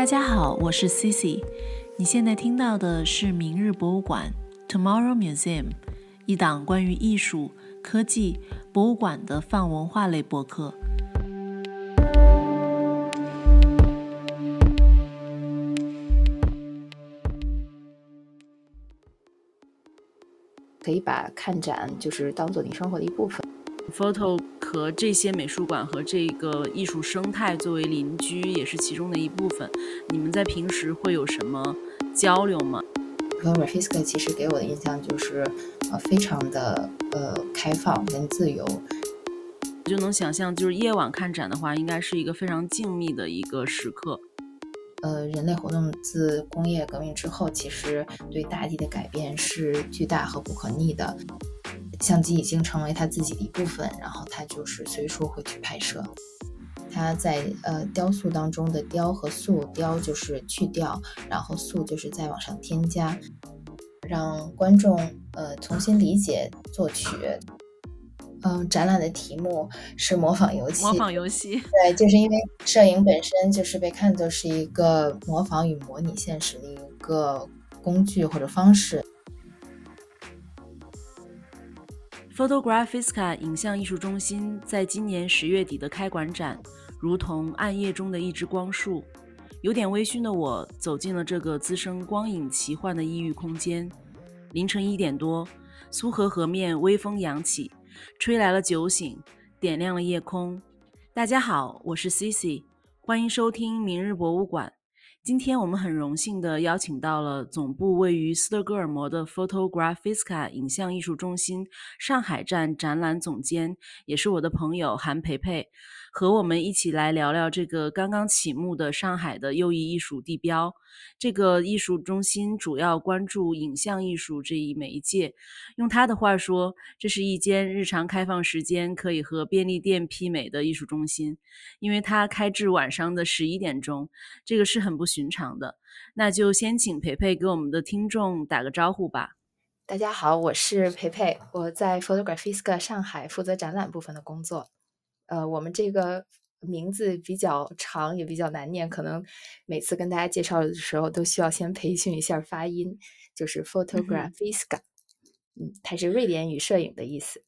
大家好，我是 Cici。你现在听到的是明日博物馆 （Tomorrow Museum） 一档关于艺术、科技、博物馆的泛文化类博客。可以把看展就是当做你生活的一部分。Photo 和这些美术馆和这个艺术生态作为邻居，也是其中的一部分。你们在平时会有什么交流吗 g r a h i s k 其实给我的印象就是，呃，非常的呃开放跟自由。就能想象，就是夜晚看展的话，应该是一个非常静谧的一个时刻。呃，人类活动自工业革命之后，其实对大地的改变是巨大和不可逆的。相机已经成为他自己的一部分，然后他就是随处会去拍摄。他在呃雕塑当中的雕和塑，雕就是去掉，然后塑就是再往上添加，让观众呃重新理解作曲。嗯，展览的题目是模仿游戏。模仿游戏，对，就是因为摄影本身就是被看作是一个模仿与模拟现实的一个工具或者方式。Photographiska 影像艺术中心在今年十月底的开馆展，如同暗夜中的一支光束。有点微醺的我走进了这个滋生光影奇幻的异域空间。凌晨一点多，苏河河面微风扬起，吹来了酒醒，点亮了夜空。大家好，我是 Cici，欢迎收听明日博物馆。今天我们很荣幸地邀请到了总部位于斯德哥尔摩的 Photographiska 影像艺术中心上海站展览总监，也是我的朋友韩培培，和我们一起来聊聊这个刚刚启幕的上海的右翼艺术地标。这个艺术中心主要关注影像艺术这一媒介，用他的话说，这是一间日常开放时间可以和便利店媲美的艺术中心，因为它开至晚上的十一点钟，这个是很不寻常的。那就先请培培给我们的听众打个招呼吧。大家好，我是培培，我在 Photographiska 上海负责展览部分的工作。呃，我们这个名字比较长，也比较难念，可能每次跟大家介绍的时候都需要先培训一下发音，就是 Photographiska，嗯，它是瑞典语摄影的意思。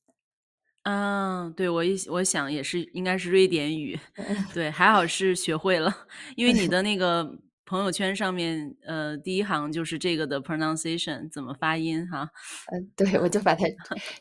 啊，对我一我想也是，应该是瑞典语，对，还好是学会了，因为你的那个朋友圈上面，呃，第一行就是这个的 pronunciation 怎么发音哈。嗯、呃，对，我就把它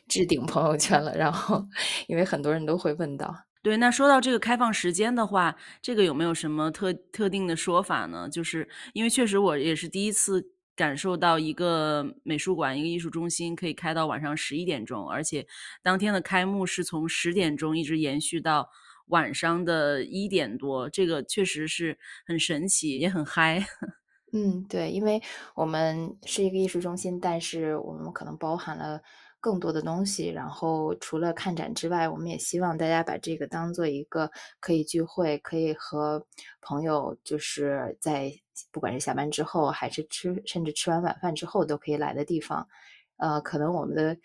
置顶朋友圈了，然后因为很多人都会问到。对，那说到这个开放时间的话，这个有没有什么特特定的说法呢？就是因为确实我也是第一次感受到一个美术馆、一个艺术中心可以开到晚上十一点钟，而且当天的开幕是从十点钟一直延续到晚上的一点多，这个确实是很神奇，也很嗨。嗯，对，因为我们是一个艺术中心，但是我们可能包含了。更多的东西，然后除了看展之外，我们也希望大家把这个当做一个可以聚会、可以和朋友，就是在不管是下班之后，还是吃，甚至吃完晚饭之后都可以来的地方。呃，可能我们的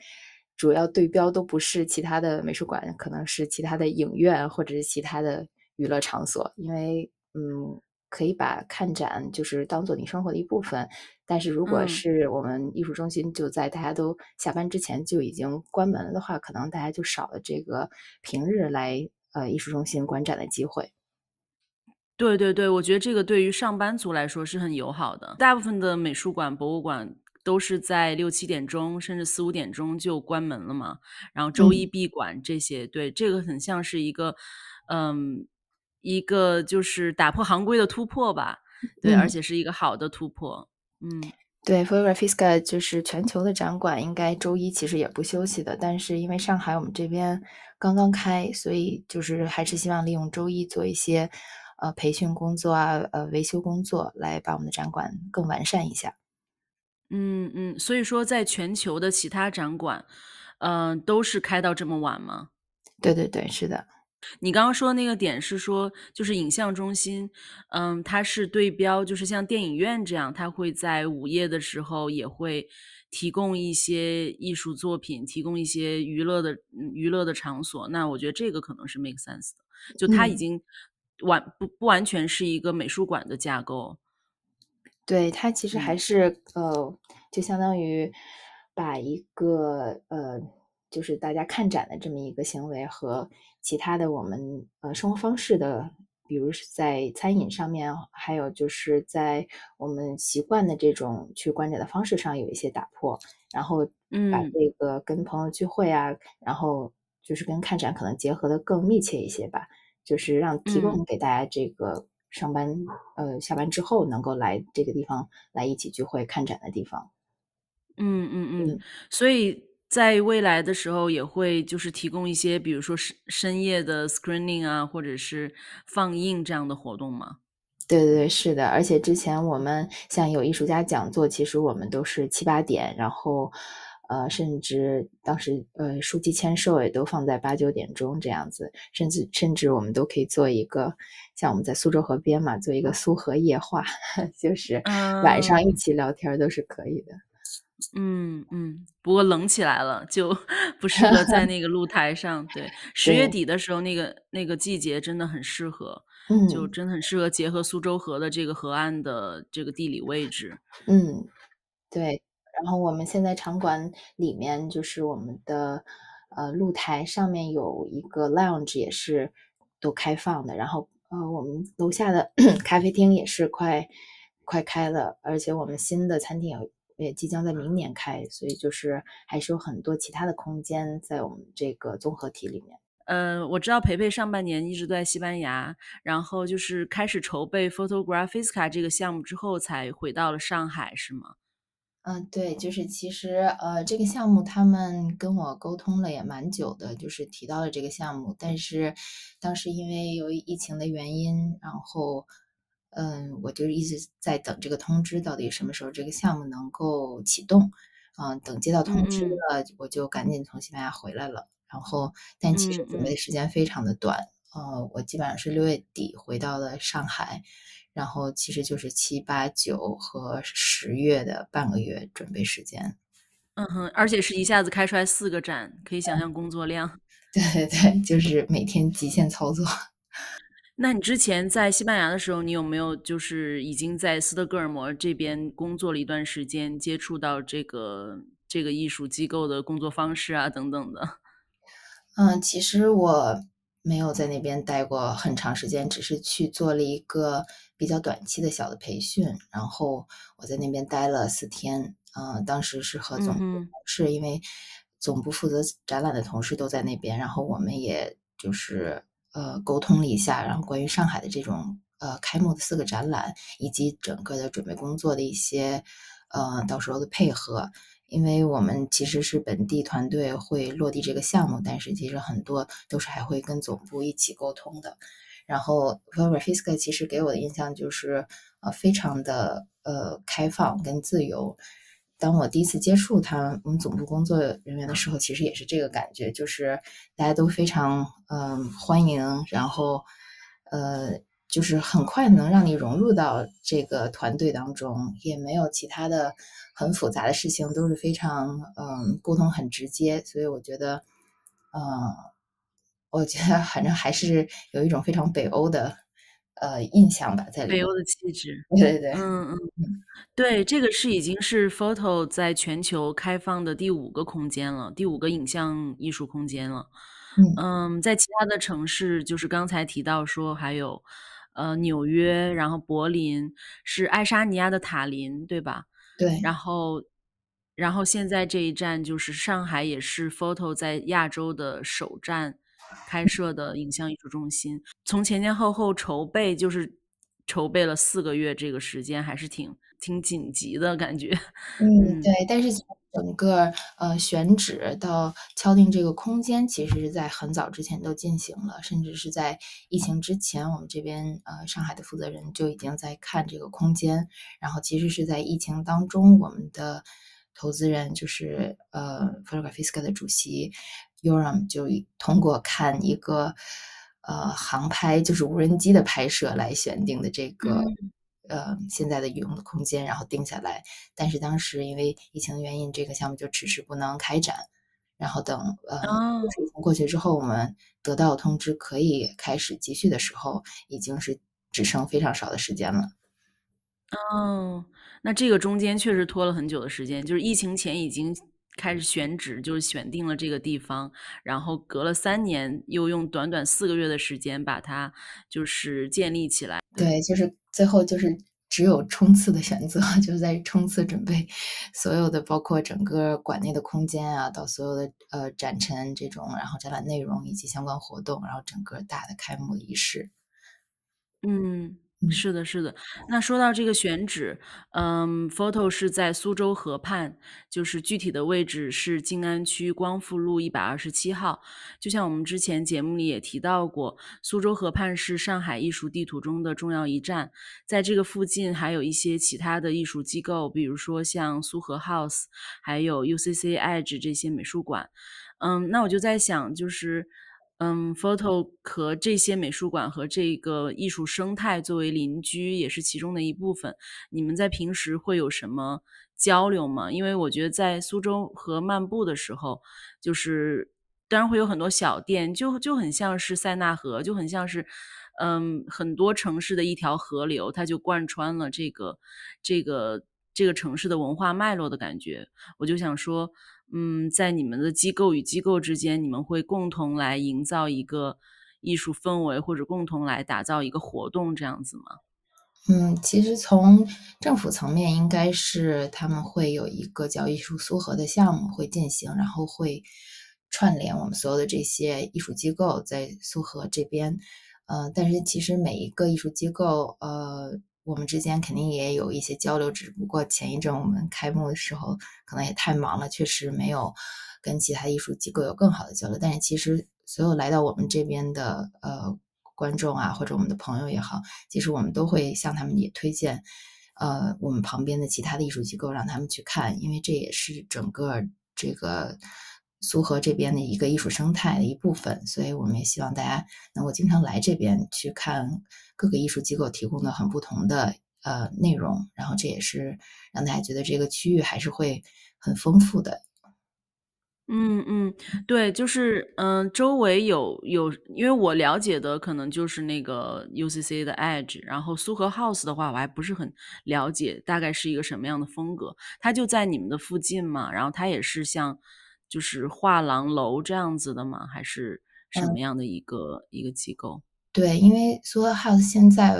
主要对标都不是其他的美术馆，可能是其他的影院或者是其他的娱乐场所，因为嗯。可以把看展就是当做你生活的一部分，但是如果是我们艺术中心就在大家都下班之前就已经关门了的话，可能大家就少了这个平日来呃艺术中心观展的机会。对对对，我觉得这个对于上班族来说是很友好的。大部分的美术馆、博物馆都是在六七点钟甚至四五点钟就关门了嘛，然后周一闭馆这些，嗯、对这个很像是一个嗯。一个就是打破行规的突破吧，对，嗯、而且是一个好的突破。嗯，对 f o r e v e r Fiska 就是全球的展馆，应该周一其实也不休息的，但是因为上海我们这边刚刚开，所以就是还是希望利用周一做一些呃培训工作啊，呃维修工作，来把我们的展馆更完善一下。嗯嗯，所以说在全球的其他展馆，嗯、呃，都是开到这么晚吗？对对对，是的。你刚刚说的那个点是说，就是影像中心，嗯，它是对标，就是像电影院这样，它会在午夜的时候也会提供一些艺术作品，提供一些娱乐的娱乐的场所。那我觉得这个可能是 make sense 的，就它已经完不不完全是一个美术馆的架构。对，它其实还嗯。是，呃，就相当于把一个，呃，就是大家看展的这么一个行为和其他的我们，呃，生活方式的，比如是在餐饮上面，还有就是在我们习惯的这种去观展的方式上有一些打破。然后把嗯。这个跟朋友聚会啊，然后就是跟看展可能结合的更密切一些吧，就是让提嗯。供给大家这个上班呃，下班之后能够来这个地方来一起聚会看展的地方。嗯嗯嗯，嗯。所以在未来的时候也会就是提供一些，比如说深深夜的 screening 啊，或者是放映这样的活动吗？对对对，是的。而且之前我们像有艺术家讲座，其实我们都是七八点，然后，呃，甚至当时，呃，书籍签售也都放在八九点钟这样子。甚至甚至我们都可以做一个像我们在苏州河边嘛，做一个苏河夜话，就是晚上一嗯。起聊天都是可以的。嗯嗯嗯，不过冷起来了，就不适合在那个露台上，对。10月对。底的时候，那个那个季节真的很适合，就嗯。真的很适合结合苏州河的这个河岸的这个地理位置。嗯，对。然后我们现在场馆里面就是我们的，呃，露台上面有一个 lounge 也是都开放的，然后，呃，我们楼下的 咖啡厅也是快快开了，而且我们新的餐厅也也即将在明年开，所以就是还是有很多其他的空间在我们这个综合体里面。呃，我知道培培上半年一直都在西班牙，然后就是开始筹备 Photographisca 这个项目之后才回到了上海，是吗？嗯，对，就是其实，呃，这个项目他们跟我沟通了也蛮久的，就是提到了这个项目。但是当时因为由于疫情的原因，然后，嗯，我就一直在等这个通知，到底什么时候这个项目能够启动。嗯，等接到通知。了，我就赶紧从西班牙回来了。然后但其实准备。时间非常的短，呃，我基本上是六月底回到了上海，然后其实就是七八九和10月的半个月准备时间。嗯哼，而且是一下子开出来四个展，可以想象工作量。对对对，就是每天极限操作。那你之前在西班牙的时候，你有没有就是已经在斯德哥尔摩这边工作了一段时间，接触到这个这个艺术机构的工作方式啊等等的？嗯，其实我没有在那边待过很长时间，只是去做了一个比较短期的小的培训，然后我在那边待了四天。嗯，当时是和总部同嗯哼。事因为总部负责展览的同事都在那边，然后我们也就是，呃，沟通了一下，然后关于上海的这种，呃，开幕的四个展览，以及整个的准备工作的一些，呃，到时候的配合。因为我们其实是本地团队会落地这个项目，但是其实很多都是还会跟总部一起沟通的。然后 Rafika 其实给我的印象就是，呃，非常的，呃，开放跟自由。当我第一次接触他我们总部工作人员的时候，其实也是这个感觉，就是大家都非常，呃，欢迎，然后，呃，就是很快能让你融入到这个团队当中，也没有其他的很复杂的事情，都是非常呃，沟通很直接。所以我觉得呃，我觉得 反正还是有一种非常北欧的，呃，印象吧，在。北欧的气质，对对对，嗯嗯。嗯。对，这个是已经是 Photo 在全球开放的第五个空间了，第五个影像艺术空间了。嗯。嗯，在其他的城市，就是刚才提到说还有，呃，纽约，然后柏林，是爱沙尼亚的塔林，对吧？对然。后然后现在这一站就是上海也是 Photo 在亚洲的首站开设的影像艺术中心。从前前后后筹备就是筹备了四个月，这个时间还是挺挺紧急的感觉，嗯，对。嗯。但是从整个，呃，选址到敲定这个空间，其实是在很早之前都进行了，甚至是在疫情之前，我们这边，呃，上海的负责人就已经在看这个空间。然后其实是在疫情当中，我们的投资人就是，呃，Photographisca 的主席 Yoram 就通过看一个，呃，航拍就是无人机的拍摄来选定的这个，嗯。呃，现在的运用的空间，然后定下来。但是当时因为疫情的原因，这个项目就迟迟不能开展。然后等呃哦。疫情过去之后，我们得到通知可以开始集训的时候，已经是只剩非常少的时间了。哦，那这个中间确实拖了很久的时间，就是疫情前已经开始选址，就是选定了这个地方，然后隔了三年，又用短短四个月的时间把它就是建立起来。对，就是最后就是只有冲刺的选择，就是在冲刺准备所有的包括整个馆内的空间啊，到所有的，呃，展陈这种，然后展览内容以及相关活动，然后整个大的开幕仪式。嗯，是的是的。那说到这个选址，嗯，photo 是在苏州河畔，就是具体的位置是静安区光复路127号。就像我们之前节目里也提到过，苏州河畔是上海艺术地图中的重要一站，在这个附近还有一些其他的艺术机构，比如说像苏荷 House，还有 UCC Edge 这些美术馆。嗯，那我就在想，就是，嗯，photo 和这些美术馆和这个艺术生态作为邻居，也是其中的一部分，你们在平时会有什么交流吗？因为我觉得在苏州河漫步的时候，就是当然会有很多小店，就就很像是塞纳河，就很像是，嗯，很多城市的一条河流，它就贯穿了这个这个这个城市的文化脉络的感觉。我就想说，嗯，在你们的机构与机构之间，你们会共同来营造一个艺术氛围，或者共同来打造一个活动这样子吗？嗯，其实从政府层面应该是他们会有一个叫艺术苏荷的项目会进行，然后会串联我们所有的这些艺术机构在苏荷这边。呃，但是其实每一个艺术机构，呃，我们之间肯定也有一些交流，只不过前一阵我们开幕的时候可能也太忙了，确实没有跟其他艺术机构有更好的交流。但是其实所有来到我们这边的，呃，观众啊，或者我们的朋友也好，其实我们都会向他们也推荐，呃，我们旁边的其他的艺术机构让他们去看，因为这也是整个这个苏荷这边的一个艺术生态的一部分。所以我们也希望大家能够经常来这边去看各个艺术机构提供的很不同的，呃，内容，然后这也是让大家觉得这个区域还是会很丰富的。嗯嗯，对，就是，嗯，周围有有因为我了解的可能就是那个 UCC 的 Edge，然后苏荷 House 的话，我还不是很了解，大概是一个什么样的风格。它就在你们的附近嘛？然后它也是像就是画廊楼这样子的吗？还是什嗯。么样的一个一个机构？对，因为苏荷 House 现在，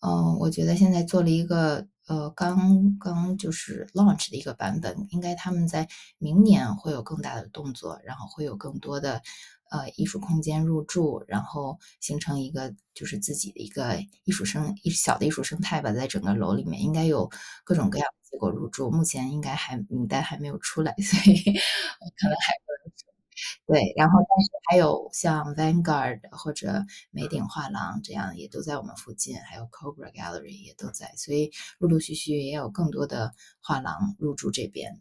呃，我觉得现在做了一个，呃，刚刚就是 launch 的一个版本，应该他们在明年会有更大的动作，然后会有更多的，呃，艺术空间入驻，然后形成一个就是自己的一个艺术生一小的艺术生态吧，在整个楼里面应该有各种各样的机构入驻，目前应该还名单还没有出来，所以 可能还。对，然后但是还有像 Vanguard 或者梅鼎画廊这样也都在我们附近，还有 Cobra Gallery 也都在，所以陆陆续续也有更多的画廊入驻这边。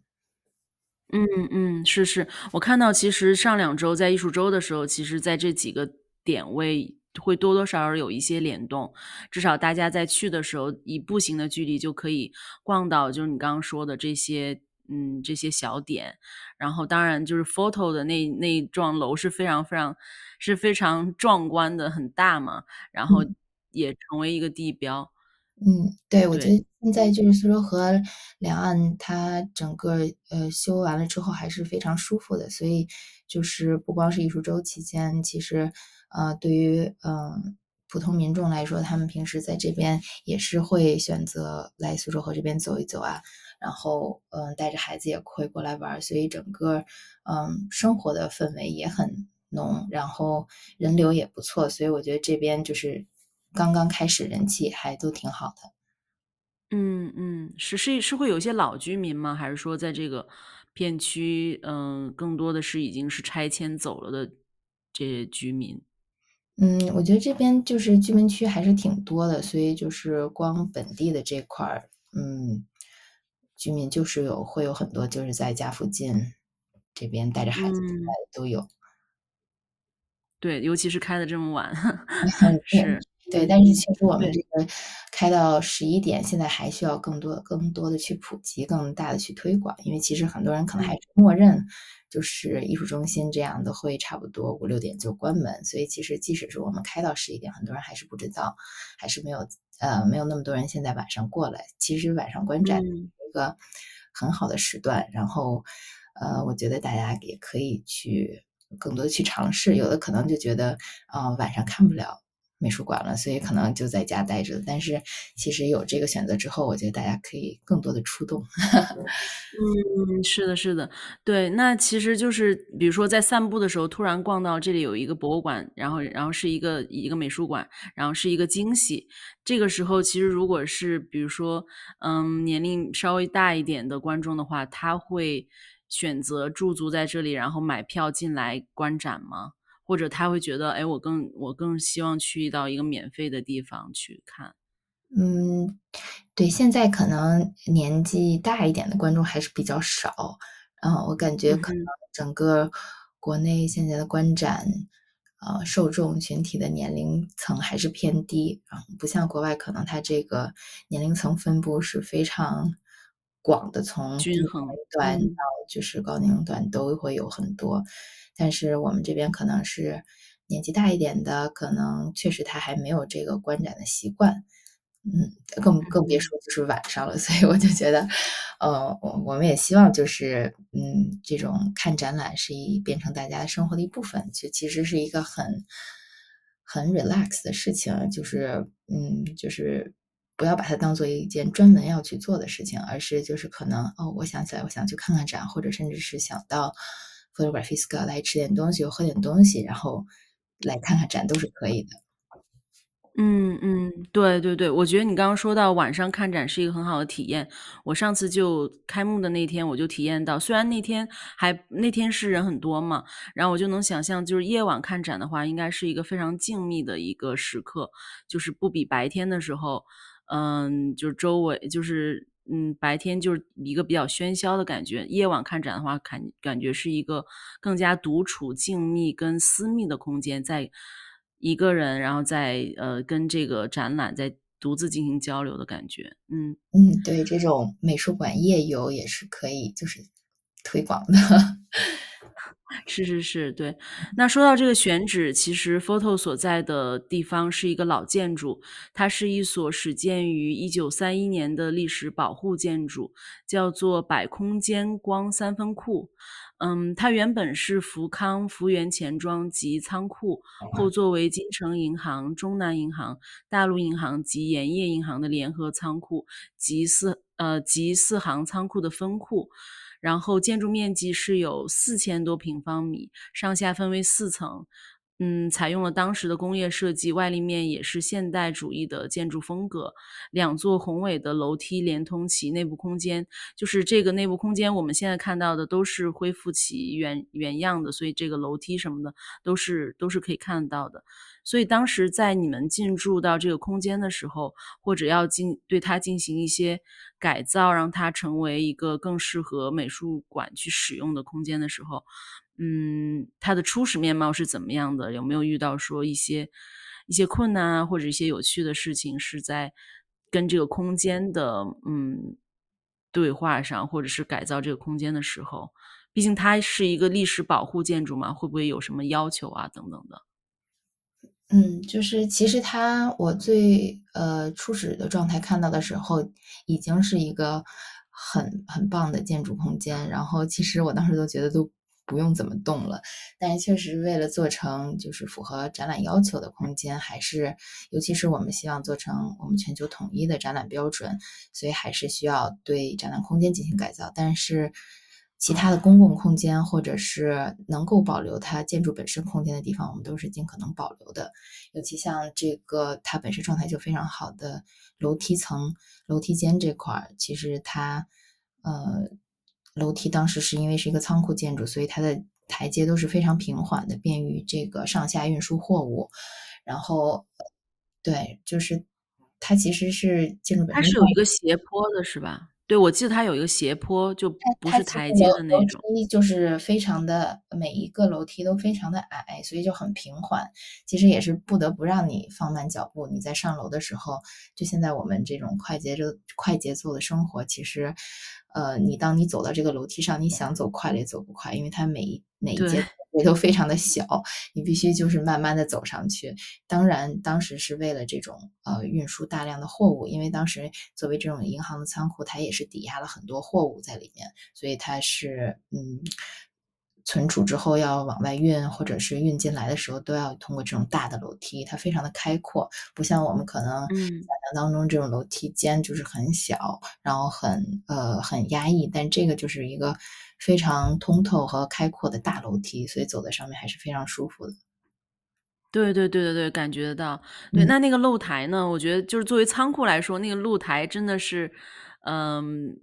嗯嗯，是是。我看到其实上两周在艺术周的时候，其实在这几个点位会多多少少有一些联动，至少大家在去的时候，以步行的距离就可以逛到就是你刚刚说的这些嗯，这些小点。然后当然就是 photo 的那那一幢楼是非常非常是非常壮观的，很大嘛，然后嗯。也成为一个地标。嗯，对，我觉。得现在就是苏州河两岸，它整个，呃，修完了之后还是非常舒服的。所以就是不光是艺术周期间，其实，呃，对于，呃，普通民众来说，他们平时在这边也是会选择来苏州河这边走一走啊，然后，嗯，带着孩子也会过来玩，所以整个，嗯，生活的氛围也很浓，然后人流也不错，所以我觉得这边就是刚刚开始人气还都挺好的。嗯嗯，是是是会有一些老居民吗？还是说在这个片区，呃，更多的是已经是拆迁走了的这些居民？嗯，我觉得这边就是居民区还是挺多的，所以就是光本地的这块儿，嗯，居民就是有会有很多就是在家附近这边带着孩子嗯。都有。对，尤其是开的这么晚，对，是。对，但是其实我们这个开到十一点，现在还需要更多更多的去普及，更大的去推广，因为其实很多人可能还是默认，就是艺术中心这样的会差不多五六点就关门，所以其实即使是我们开到十一点，很多人还是不知道，还是没有呃没有那么多人现在晚上过来。其实晚上观展一个很好的时段，然后呃，我觉得大家也可以去更多的去尝试，有的可能就觉得啊晚上看不了。美术馆了，所以可能就在家待着。但是其实有这个选择之后，我觉得大家可以更多的出动。嗯，是的，是的，对。那其实就是比如说在散步的时候，突然逛到这里有一个博物馆，然后然后是一个一个美术馆，然后是一个惊喜。这个时候其实如果是比如说嗯年龄稍微大一点的观众的话，他会选择驻足在这里，然后买票进来观展吗？或者他会觉得，哎，我更我更希望去到一个免费的地方去看。嗯，对，现在可能年纪大一点的观众还是比较少。嗯，我感觉可能整个国内现在的观展，呃，受众群体的年龄层还是偏低。啊，不像国外，可能它这个年龄层分布是非常广的，从均衡端到就是高年龄段都会有很多。但是我们这边可能是年纪大一点的，可能确实他还没有这个观展的习惯，嗯，更更别说就是晚上了。所以我就觉得，呃，我我们也希望就是，嗯，这种看展览是一变成大家生活的一部分，就其实是一个很很 relax 的事情，就是，嗯，就是不要把它当做一件专门要去做的事情，而是就是可能，哦，我想起来，我想去看看展，或者甚至是想到。Photography school 来吃点东西，喝点东西，然后来看看展都是可以的。嗯嗯，对对对，我觉得你刚刚说到晚上看展是一个很好的体验。我上次就开幕的那天，我就体验到，虽然那天还那天是人很多嘛，然后我就能想象，就是夜晚看展的话，应该是一个非常静谧的一个时刻，就是不比白天的时候，嗯，就周围就是。嗯，白天就是一个比较喧嚣的感觉，夜晚看展的话，感感觉是一个更加独处、静谧跟私密的空间，在一个人，然后在呃跟这个展览在独自进行交流的感觉。嗯嗯，对，这种美术馆夜游也是可以，就是推广的。是是是，对。那说到这个选址，其实 photo 所在的地方是一个老建筑，它是一所始建于一九三一年的历史保护建筑，叫做百空间光三分库。嗯，它原本是福康福源钱庄及仓库，后作为金城银行、中南银行、大陆银行及盐业银行的联合仓库及四呃及四行仓库的分库。然后建筑面积是有四千多平方米，上下分为四层，嗯，采用了当时的工业设计，外立面也是现代主义的建筑风格。两座宏伟的楼梯连通其内部空间，就是这个内部空间，我们现在看到的都是恢复其原原样的，所以这个楼梯什么的都是都是可以看到的。所以当时在你们进驻到这个空间的时候，或者要进对它进行一些改造，让它成为一个更适合美术馆去使用的空间的时候，嗯，它的初始面貌是怎么样的？有没有遇到说一些一些困难啊，或者一些有趣的事情是在跟这个空间的嗯对话上，或者是改造这个空间的时候？毕竟它是一个历史保护建筑嘛，会不会有什么要求啊等等的？嗯，就是其实它我最呃初始的状态看到的时候，已经是一个很很棒的建筑空间。然后其实我当时都觉得都不用怎么动了，但是确实为了做成就是符合展览要求的空间，还是尤其是我们希望做成我们全球统一的展览标准，所以还是需要对展览空间进行改造。但是。其他的公共空间，或者是能够保留它建筑本身空间的地方，我们都是尽可能保留的。尤其像这个它本身状态就非常好的楼梯层、楼梯间这块儿，其实它呃楼梯当时是因为是一个仓库建筑，所以它的台阶都是非常平缓的，便于这个上下运输货物。然后对，就是它其实是建筑本身，它是有一个斜坡的，是吧？对，我记得它有一个斜坡，就不是台阶的那种。梯就是非常的每一个楼梯都非常的矮，所以就很平缓。其实也是不得不让你放慢脚步。你在上楼的时候，就现在我们这种快节奏快节奏的生活，其实，呃，你当你走到这个楼梯上，你想走快了也走不快，因为它每一每一阶对。也都非常的小，你必须就是慢慢的走上去。当然，当时是为了这种，呃，运输大量的货物，因为当时作为这种银行的仓库，它也是抵押了很多货物在里面，所以它是，嗯，存储之后要往外运，或者是运进来的时候，都要通过这种大的楼梯，它非常的开阔，不像我们可能想嗯。象当中这种楼梯间就是很小，然后很呃，很压抑，但这个就是一个非常通透和开阔的大楼梯，所以走在上面还是非常舒服的。对对对对对，感觉得到。对，嗯。那那个露台呢，我觉得就是作为仓库来说，那个露台真的是，嗯，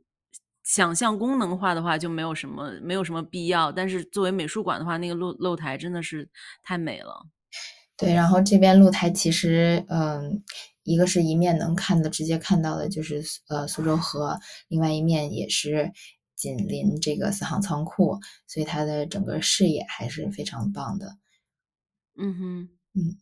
想象功能化的话就没有什么没有什么必要，但是作为美术馆的话，那个露露台真的是太美了。对，然后这边露台其实，嗯，一个是一面能看的直接看到的就是呃，苏州河，另外一面也是紧邻这个四行仓库，所以它的整个视野还是非常棒的。嗯哼。嗯。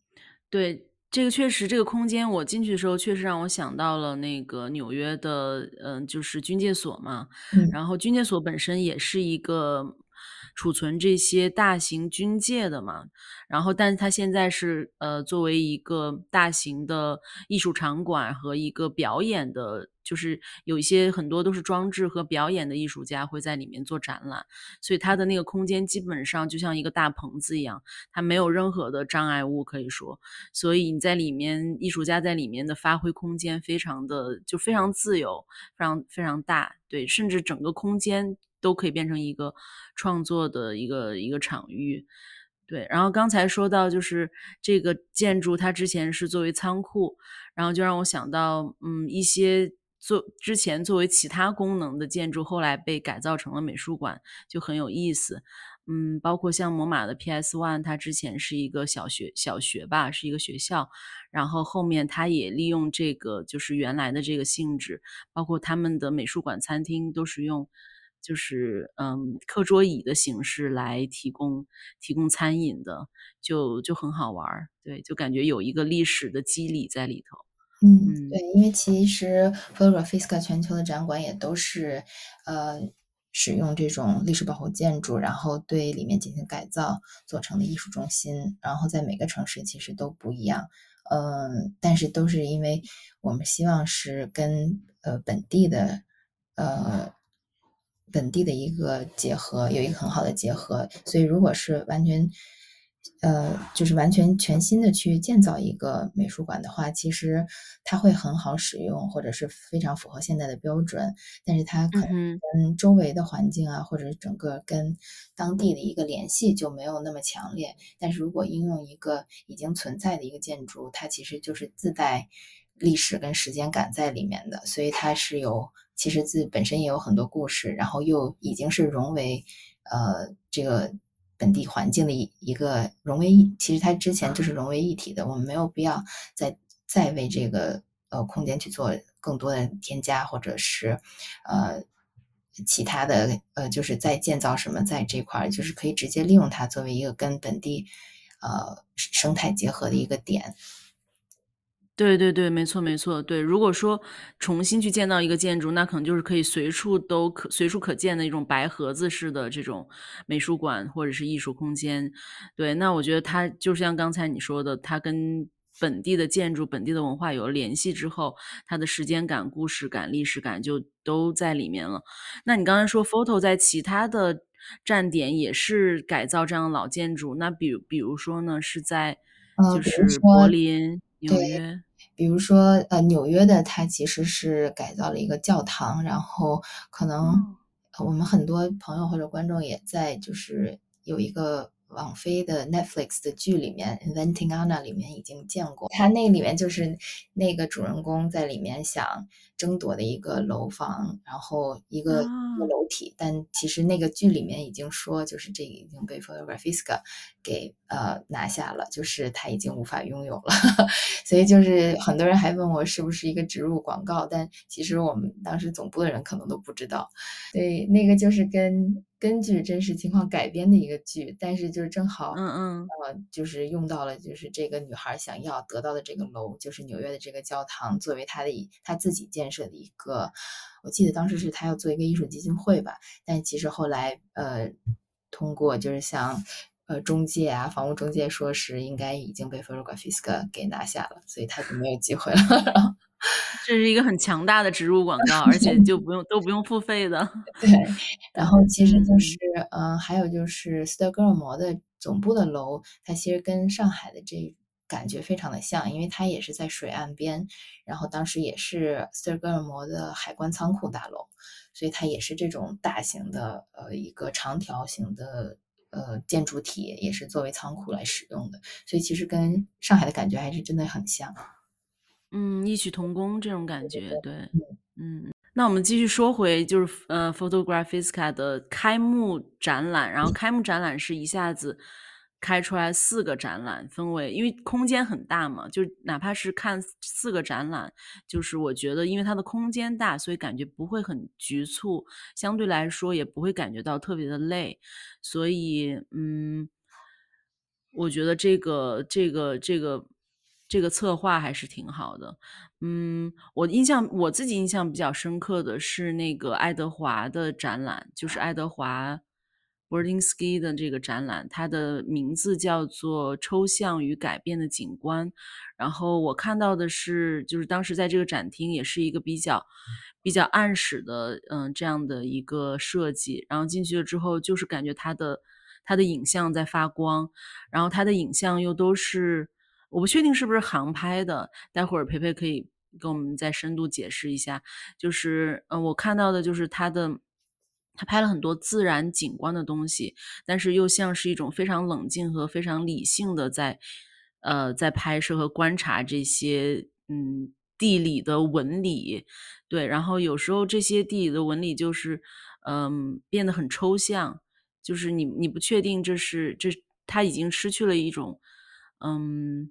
对，这个确实这个空间我进去的时候确实让我想到了那个纽约的，呃，就是军械所嘛。嗯。然后军械所本身也是一个储存这些大型军械的嘛，然后但是它现在是，呃，作为一个大型的艺术场馆和一个表演的就是有一些很多都是装置和表演的艺术家会在里面做展览。所以它的那个空间基本上就像一个大棚子一样，它没有任何的障碍物可以说。所以你在里面艺术家在里面的发挥空间非常的就非常自由，非常非常大。对，甚至整个空间都可以变成一个创作的一个一个场域。对，然后刚才说到就是这个建筑，它之前是作为仓库，然后就让我想到，嗯，一些作之前作为其他功能的建筑，后来被改造成了美术馆，就很有意思。嗯，包括像摩马的 PS One，它之前是一个小学小学吧，是一个学校，然后后面它也利用这个就是原来的这个性质，包括他们的美术馆餐厅都是用就是，嗯，课桌椅的形式来提供提供餐饮的，就就很好玩儿。对，就感觉有一个历史的肌理在里头。嗯，对，嗯。因为其实 Fotografiska 全球的展馆也都是，呃，使用这种历史保护建筑，然后对里面进行改造做成的艺术中心，然后在每个城市其实都不一样。嗯，但是都是因为我们希望是跟，呃，本地的呃，本地的一个结合有一个很好的结合。所以如果是完全呃，就是完全全新的去建造一个美术馆的话，其实它会很好使用，或者是非常符合现在的标准，但是它可能。跟周围的环境啊，或者是整个跟当地的一个联系就没有那么强烈。但是如果应用一个已经存在的一个建筑，它其实就是自带历史跟时间感在里面的，所以它是有其实自本身也有很多故事，然后又已经是融为，呃，这个本地环境的一一个融为一其实它之前就是融为一体的，我们没有必要再再为这个，呃，空间去做更多的添加，或者是，呃，其他的呃，就是再建造什么在这块儿，就是可以直接利用它作为一个跟本地，呃，生态结合的一个点。对对对，没错没错。对，如果说重新去建造一个建筑，那可能就是可以随处都可随处可见的一种白盒子式的这种美术馆或者是艺术空间。对，那我觉得它就像刚才你说的，它跟本地的建筑、本地的文化有了联系之后，它的时间感、故事感、历史感就都在里面了。那你刚才说 photo 在其他的站点也是改造这样的老建筑，那比如比如说呢，是在就是柏林、对，纽约？比如说，呃，纽约的它其实是改造了一个教堂，然后可能哦。我们很多朋友或者观众也在就是有一个网飞的 Netflix 的剧里面，Inventing Anna 里面已经见过。它那里面就是那个主人公在里面想争夺的一个楼房，然后一个一个楼体，但其实那个剧里面已经说，就是这个已经被 Photographiska 给呃拿下了，就是他已经无法拥有了。所以就是很多人还问我是不是一个植入广告，但其实我们当时总部的人可能都不知道。对，那个就是跟根据真实情况改编的一个剧，但是就是正好，嗯嗯，呃，就是用到了就是这个女孩想要得到的这个楼，就是纽约的这个教堂，作为她的她自己建设的一个，我记得当时是她要做一个艺术基金会吧，但其实后来呃，通过就是像。呃，中介啊，房屋中介说是应该已经被 f e r g a f i s k 给拿下了，所以他就没有机会了。这是一个很强大的植入广告，而且就不用都不用付费的。对，然后其实就是，嗯，还有就是斯德哥尔摩的总部的楼，它其实跟上海的这感觉非常的像，因为它也是在水岸边，然后当时也是斯德哥尔摩的海关仓库大楼，所以它也是这种大型的呃一个长条形的。呃，建筑体也是作为仓库来使用的，所以其实跟上海的感觉还是真的很像。嗯，异曲同工这种感觉，对，嗯。那我们继续说回，就是呃，Photographiska 的开幕展览，然后开幕展览是一下子。开出来四个展览，分为因为空间很大嘛，就哪怕是看四个展览，就是我觉得因为它的空间大，所以感觉不会很局促，相对来说也不会感觉到特别的累，所以嗯，我觉得这个这个这个这个策划还是挺好的，嗯，我印象我自己印象比较深刻的是那个爱德华的展览，就是爱德华。b o r d i n g s k y 的这个展览，它的名字叫做《抽象与改变的景观》。然后我看到的是，就是当时在这个展厅也是一个比较比较暗室的，嗯，这样的一个设计。然后进去了之后，就是感觉它的它的影像在发光，然后它的影像又都是我不确定是不是航拍的，待会儿培培可以跟我们再深度解释一下。就是，嗯，我看到的就是他的。他拍了很多自然景观的东西，但是又像是一种非常冷静和非常理性的在，呃，在拍摄和观察这些嗯地理的纹理，对，然后有时候这些地理的纹理就是嗯变得很抽象，就是你你不确定这是这他已经失去了一种嗯。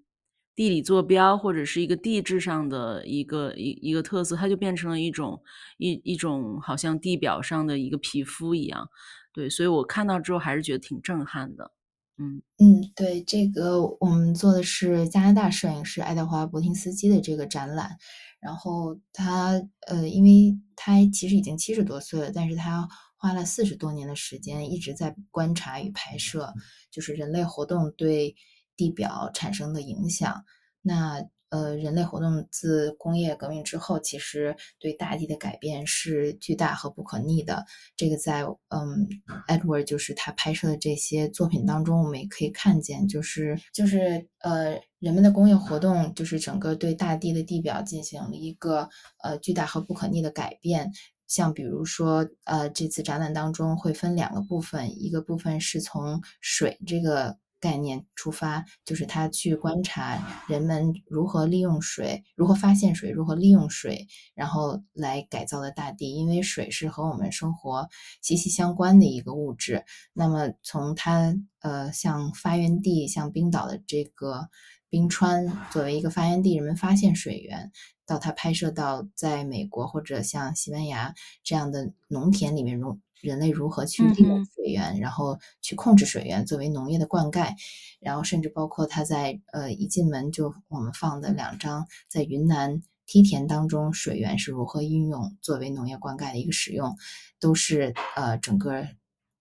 地理坐标或者是一个地质上的一个一一个特色，它就变成了一种一一种好像地表上的一个皮肤一样，对，所以我看到之后还是觉得挺震撼的，嗯嗯，对，这个我们做的是加拿大摄影师爱德华·伯廷斯基的这个展览，然后他呃，因为他其实已经七十多岁了，但是他花了四十多年的时间一直在观察与拍摄，就是人类活动对。地表产生的影响，那呃，人类活动自工业革命之后，其实对大地的改变是巨大和不可逆的。这个在嗯，Edward 就是他拍摄的这些作品当中，我们也可以看见，就是就是呃，人们的工业活动，就是整个对大地的地表进行了一个呃巨大和不可逆的改变。像比如说，呃，这次展览当中会分两个部分，一个部分是从水这个。概念出发，就是他去观察人们如何利用水，如何发现水，如何利用水，然后来改造的大地。因为水是和我们生活息息相关的一个物质。那么从它呃，像发源地，像冰岛的这个冰川作为一个发源地，人们发现水源，到它拍摄到在美国或者像西班牙这样的农田里面融。人类如何去利用水源，然后去控制水源作为农业的灌溉，然后甚至包括他在呃一进门就我们放的两张在云南梯田当中水源是如何运用作为农业灌溉的一个使用，都是呃整个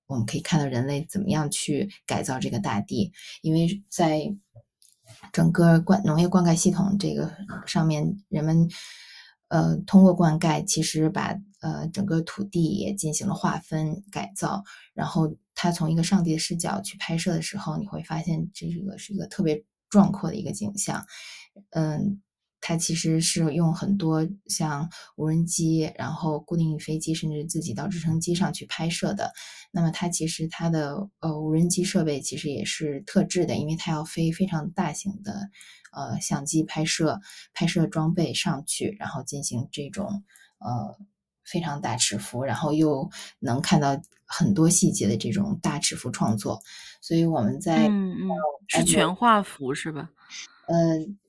我们可以看到人类怎么样去改造这个大地，因为在整个灌农业灌溉系统这个上面，人们呃通过灌溉其实把。呃，整个土地也进行了划分改造，然后他从一个上帝的视角去拍摄的时候，你会发现这个是一个特别壮阔的一个景象。嗯，他其实是用很多像无人机，然后固定翼飞机，甚至自己到直升机上去拍摄的。那么它其实它的呃无人机设备其实也是特制的，因为它要飞非常大型的呃相机拍摄拍摄装备上去，然后进行这种。呃，非常大尺幅，然后又能看到很多细节的这种大尺幅创作。所以我们在嗯嗯，是全画幅是吧？呃，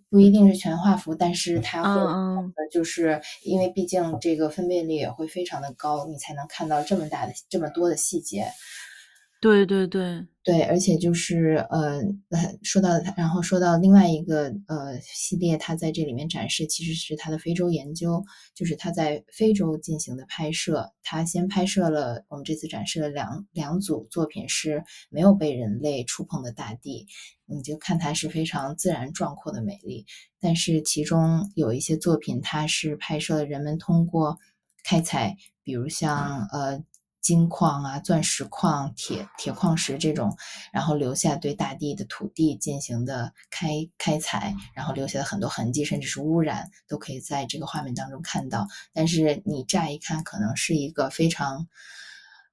不一定是全画幅，但是它会嗯嗯。就是因为毕竟这个分辨率也会非常的高，你才能看到这么大的这么多的细节。对对对。对，而且就是，呃，说到然后说到另外一个，呃，系列，它在这里面展示其实是它的非洲研究，就是它在非洲进行的拍摄。它先拍摄了我们这次展示了两两组作品是没有被人类触碰的大地，你就看它是非常自然壮阔的美丽。但是其中有一些作品，它是拍摄了人们通过开采，比如像，呃。金矿啊、钻石矿、铁铁矿石这种，然后留下对大地的土地进行的开开采，然后留下的很多痕迹，甚至是污染，都可以在这个画面当中看到。但是你乍一看，可能是一个非常，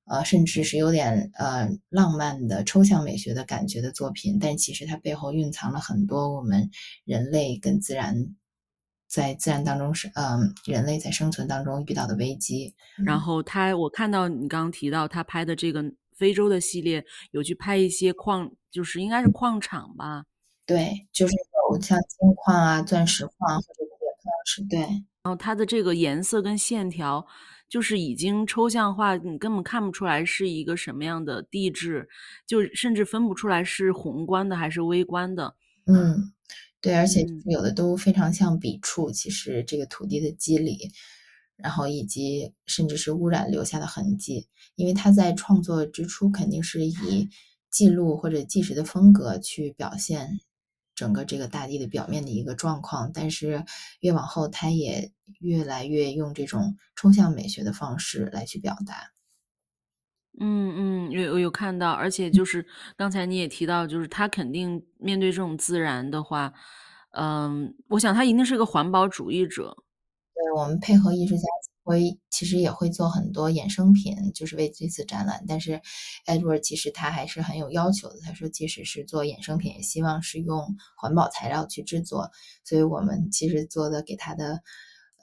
呃，甚至是有点呃浪漫的抽象美学的感觉的作品，但其实它背后蕴藏了很多我们人类跟自然。在自然当中是，嗯，人类在生存当中遇到的危机。然后他，我看到你刚刚提到他拍的这个非洲的系列，有去拍一些矿，就是应该是矿场吧？对，就是有像金矿啊、钻石矿或者铁矿石。对。然后它的这个颜色跟线条，就是已经抽象化，你根本看不出来是一个什么样的地质，就甚至分不出来是宏观的还是微观的。嗯。对，而且有的都非常像笔触，其实这个土地的肌理，然后以及甚至是污染留下的痕迹，因为他在创作之初肯定是以记录或者纪实的风格去表现整个这个大地的表面的一个状况，但是越往后，他也越来越用这种抽象美学的方式来去表达。嗯嗯，有我有看到，而且就是刚才你也提到，就是他肯定面对这种自然的话，嗯，我想他一定是个环保主义者。对，我们配合艺术家会其实也会做很多衍生品，就是为这次展览。但是 Edward 其实他还是很有要求的，他说即使是做衍生品，也希望是用环保材料去制作。所以我们其实做的给他的。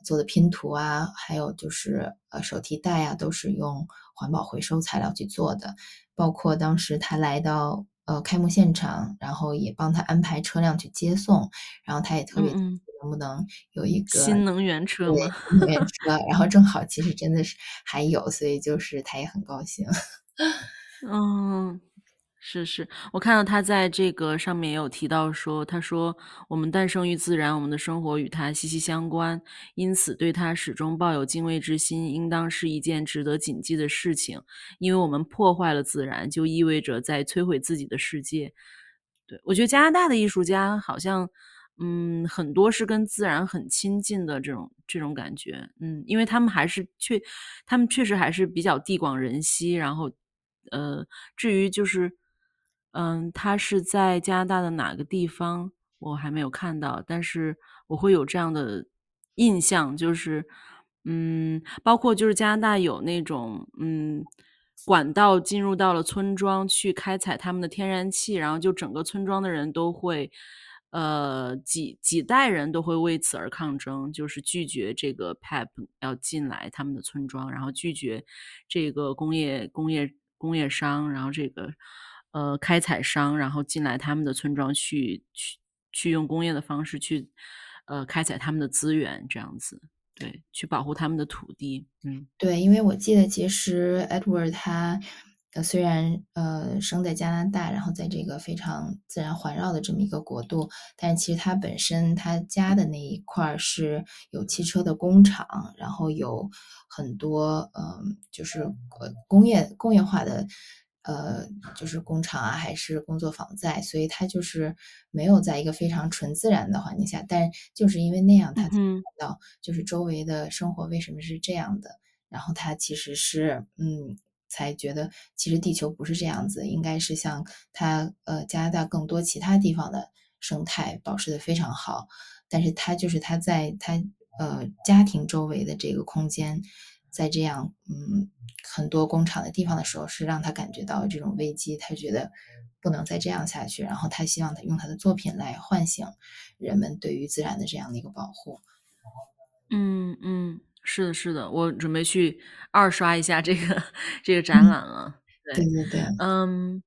做的拼图啊，还有就是呃手提袋啊，都是用环保回收材料去做的。包括当时他来到呃开幕现场，然后也帮他安排车辆去接送，然后他也特别能不能有一个新能源车吗？新能源 车，然后正好其实真的是还有，所以就是他也很高兴。嗯。是是，我看到他在这个上面也有提到说，他说我们诞生于自然，我们的生活与它息息相关，因此对它始终抱有敬畏之心，应当是一件值得谨记的事情。因为我们破坏了自然，就意味着在摧毁自己的世界。对我觉得加拿大的艺术家好像，嗯，很多是跟自然很亲近的这种这种感觉，嗯，因为他们还是确，他们确实还是比较地广人稀，然后，呃，至于就是。嗯，他是在加拿大的哪个地方？我还没有看到，但是我会有这样的印象，就是，嗯，包括就是加拿大有那种，嗯，管道进入到了村庄去开采他们的天然气，然后就整个村庄的人都会，呃，几几代人都会为此而抗争，就是拒绝这个 PEP 要进来他们的村庄，然后拒绝这个工业工业工业商，然后这个。呃，开采商，然后进来他们的村庄去去去用工业的方式去，呃，开采他们的资源，这样子，对，去保护他们的土地，嗯，对，因为我记得其实 Edward 他，呃，虽然呃生在加拿大，然后在这个非常自然环绕的这么一个国度，但是其实他本身他家的那一块是有汽车的工厂，然后有很多嗯，就是呃工业工业化的。呃，就是工厂啊，还是工作坊在，所以他就是没有在一个非常纯自然的环境下，但就是因为那样，他才看到就是周围的生活为什么是这样的，然后他其实是嗯，才觉得其实地球不是这样子，应该是像他呃加拿大更多其他地方的生态保持的非常好，但是他就是他在他呃家庭周围的这个空间。在这样嗯很多工厂的地方的时候，是让他感觉到这种危机，他觉得不能再这样下去，然后他希望他用他的作品来唤醒人们对于自然的这样的一个保护。嗯嗯，是的是的，我准备去二刷一下这个这个展嗯。览了，对对。对对。嗯，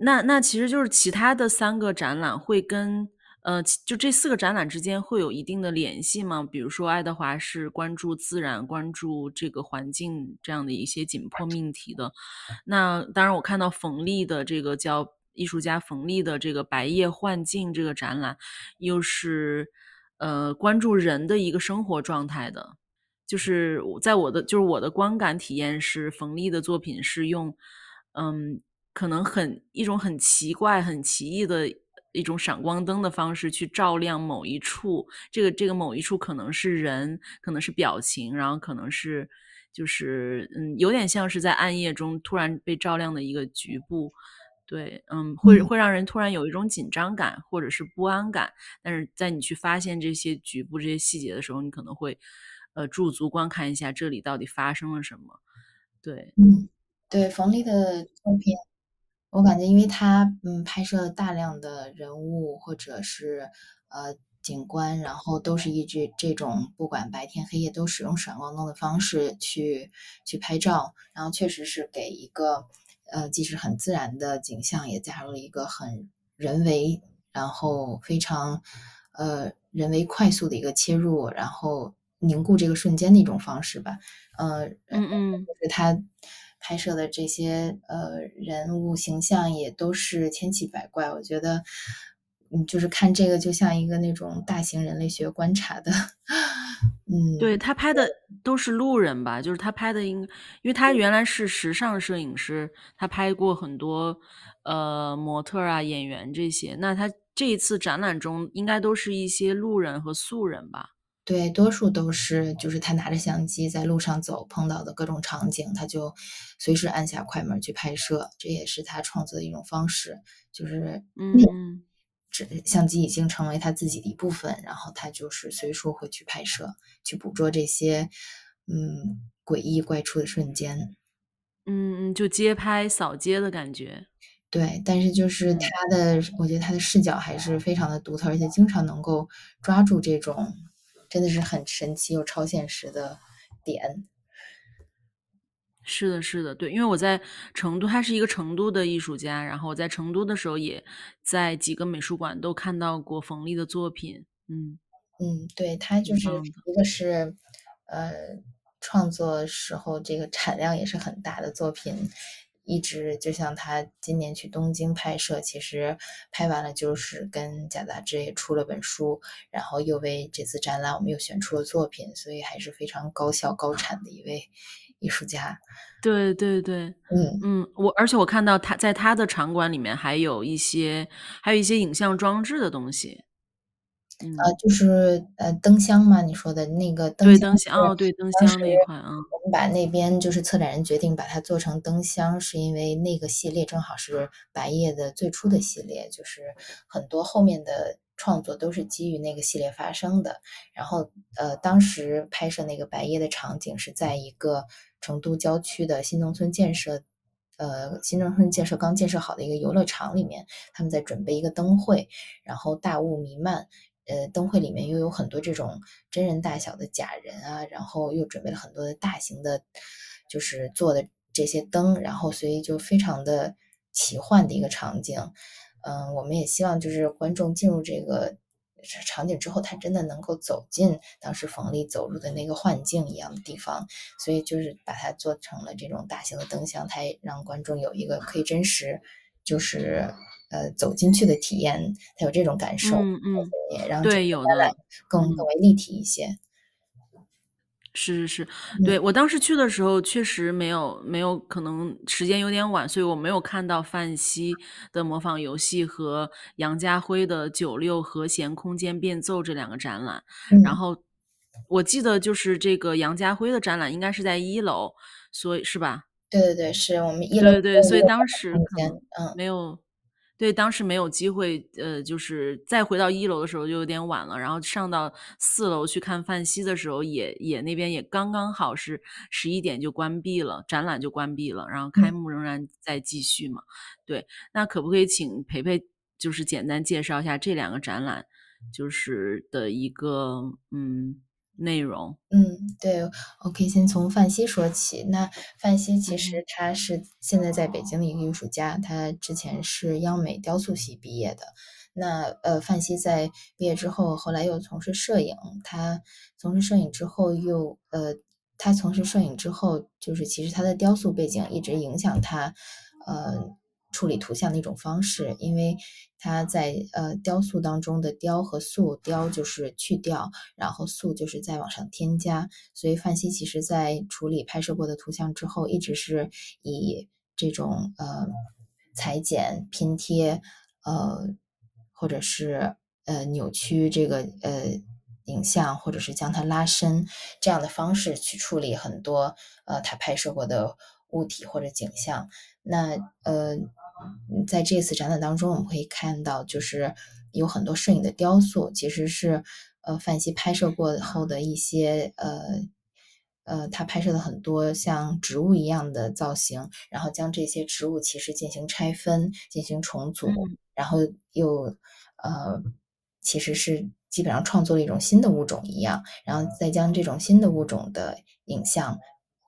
那那其实就是其他的三个展览会跟呃，就这四个展览之间会有一定的联系吗？比如说爱德华是关注自然，关注这个环境这样的一些紧迫命题的。那当然我看到冯丽的这个叫艺术家冯丽的这个白夜幻境这个展览，又是，呃，关注人的一个生活状态的。就是在我的就是我的观感体验是冯丽的作品是用，嗯，可能很一种很奇怪、很奇异的一种闪光灯的方式去照亮某一处，这个这个某一处可能是人，可能是表情，然后可能是就是，嗯，有点像是在暗夜中突然被照亮的一个局部。对，嗯，会嗯。会让人突然有一种紧张感或者是不安感，但是在你去发现这些局部、这些细节的时候，你可能会，呃，驻足观看一下这里到底发生了什么，对。嗯，对，冯丽的作品，我感觉因为他，嗯，拍摄大量的人物或者是，呃，景观，然后都是依据这种不管白天黑夜都使用闪光灯的方式去去拍照。然后确实是给一个，呃，既是很自然的景象，也加入了一个很人为，然后非常，呃，人为快速的一个切入，然后凝固这个瞬间的一种方式吧。呃，嗯嗯。就是她拍摄的这些，呃，人物形象也都是千奇百怪，我觉得，嗯，就是看这个就像一个那种大型人类学观察的，嗯 对，嗯。他拍的都是路人吧，就是他拍的应因为他原来是时尚摄影师，他拍过很多，呃，模特啊，演员这些，那他这一次展览中应该都是一些路人和素人吧？对，多数都是就是他拿着相机在路上走，碰到的各种场景，他就随时按下快门去拍摄，这也是他创作的一种方式。就是嗯嗯。这相机已经成为他自己的一部分，然后他就是随处会去拍摄，去捕捉这些，嗯，诡异怪出的瞬间。嗯嗯，就街拍、扫街的感觉。对，但是就是他嗯。的我觉得他的视角还是非常的独特，而且经常能够抓住这种真的是很神奇又超现实的点。是的是的，对，因为我在成都他是一个成都的艺术家，然后我在成都的时候也在几个美术馆都看到过冯丽的作品，嗯。嗯，对，他就是。一个是，呃，创作时候这个产量也是很大的作品，一直就像他今年去东京拍摄，其实拍完了就是跟贾杂志也出了本书，然后又为这次展览我们又选出了作品，所以还是非常高效高产的一位艺术家。对对对，嗯。嗯，我而且我看到他在他的场馆里面还有一些还有一些影像装置的东西。呃，嗯。就是，呃，灯箱嘛，你说的那个灯对，灯箱，哦，对，灯当时箱那一款啊。我们把那边就是策展人决定把它做成灯箱，是因为那个系列正好是白夜的最初的系列，就是很多后面的创作都是基于那个系列发生的。然后，呃，当时拍摄那个白夜的场景是在一个成都郊区的新农村建设呃，新农村建设刚建设好的一个游乐场里面，他们在准备一个灯会，然后大雾弥漫，呃，灯会里面又有很多这种真人大小的假人啊，然后又准备了很多的大型的就是做的这些灯，然后所以就非常的奇幻的一个场景。嗯，我们也希望就是观众进入这个场景之后，他真的能够走进当时冯丽走入的那个幻境一样的地方，所以就是把它做成了这种大型的灯箱，它也让观众有一个可以真实就是，呃，走进去的体验，他有这种感受，嗯嗯，也让对，有的，更更嗯。为立体一些。是是是，嗯。对，我当时去的时候确实没有没有可能时间有点晚，所以我没有看到范西的模仿游戏和杨家辉的九六和弦空间变奏这两个展览。然嗯。后我记得就是这个杨家辉的展览应该是在一楼，所以是吧？对对对，是，我们一楼对对对，所以当时，可能嗯。没有对，当时没有机会，呃，就是再回到一楼的时候就有点晚了，然后上到四楼去看范西的时候，也也那边也刚刚好是十一点就关闭了，展览就关闭了，然后开嗯。幕仍然在继续嘛。对，那可不可以请培培就是简单介绍一下这两个展览，就是的一个，嗯内容。嗯，对，我可以先从范西说起。那范西其实嗯他是现在在北京的一个艺术家，他之前是央美雕塑系毕业的。那呃，范西在毕业之后，后来又从事摄影。他从事摄影之后又呃，他从事摄影之后，就是其实他的雕塑背景一直影响他，呃，处理图像的一种方式。因为他在呃雕塑当中的雕和塑，雕就是去掉，然后塑就是再往上添加。所以范希其实在处理拍摄过的图像之后，一直是以这种呃裁剪、拼贴，呃，或者是呃扭曲这个呃影像，或者是将它拉伸这样的方式去处理很多呃他拍摄过的物体或者景象。那呃，在这次展览当中，我们可以看到，就是有很多摄影的雕塑，其实是呃范西拍摄过后的一些呃。呃，他拍摄了很多像植物一样的造型，然后将这些植物其实进行拆分、进行重组，嗯然后又呃，其实是基本上创作了一种新的物种一样，然后再将这种新的物种的影像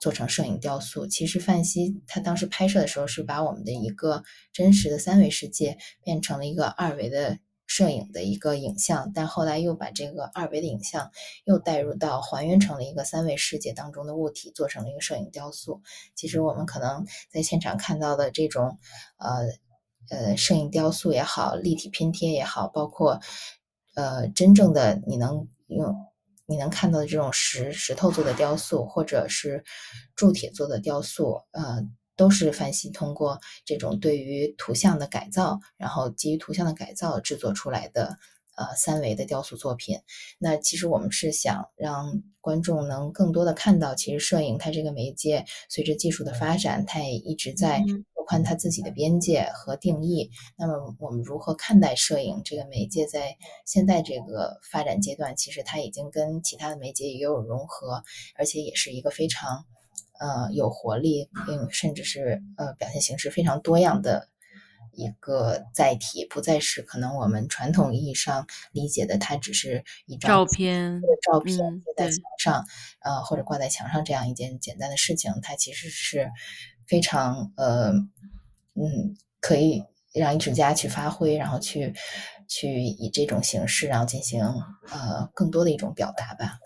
做成摄影雕塑。其实范希他当时拍摄的时候是把我们的一个真实的三维世界变成了一个二维的摄影的一个影像，但后来又把这个二维的影像又带入到还原成了一个三维世界当中的物体，做成了一个摄影雕塑。其实我们可能在现场看到的这种呃呃摄影雕塑也好，立体拼贴也好，包括呃真正的你能用你能看到的这种石石头做的雕塑，或者是铸铁做的雕塑，呃。都是范希通过这种对于图像的改造，然后基于图像的改造制作出来的呃三维的雕塑作品。那其实我们是想让观众能更多的看到，其实摄影它这个媒介随着技术的发展，它也一直在宽它自己的边界和定义。那么我们如何看待摄影这个媒介在现在这个发展阶段，其实它已经跟其他的媒介也有融合，而且也是一个非常呃有活力，嗯，甚至是呃表现形式非常多样的一个载体，不再是可能我们传统意义上理解的，它只是一张照片或者照片在对。墙上，呃，或者挂在墙上这样一件简单的事情，它其实是非常呃嗯可以让艺术家去发挥，然后去去以这种形式，然后进行呃更多的一种表达吧。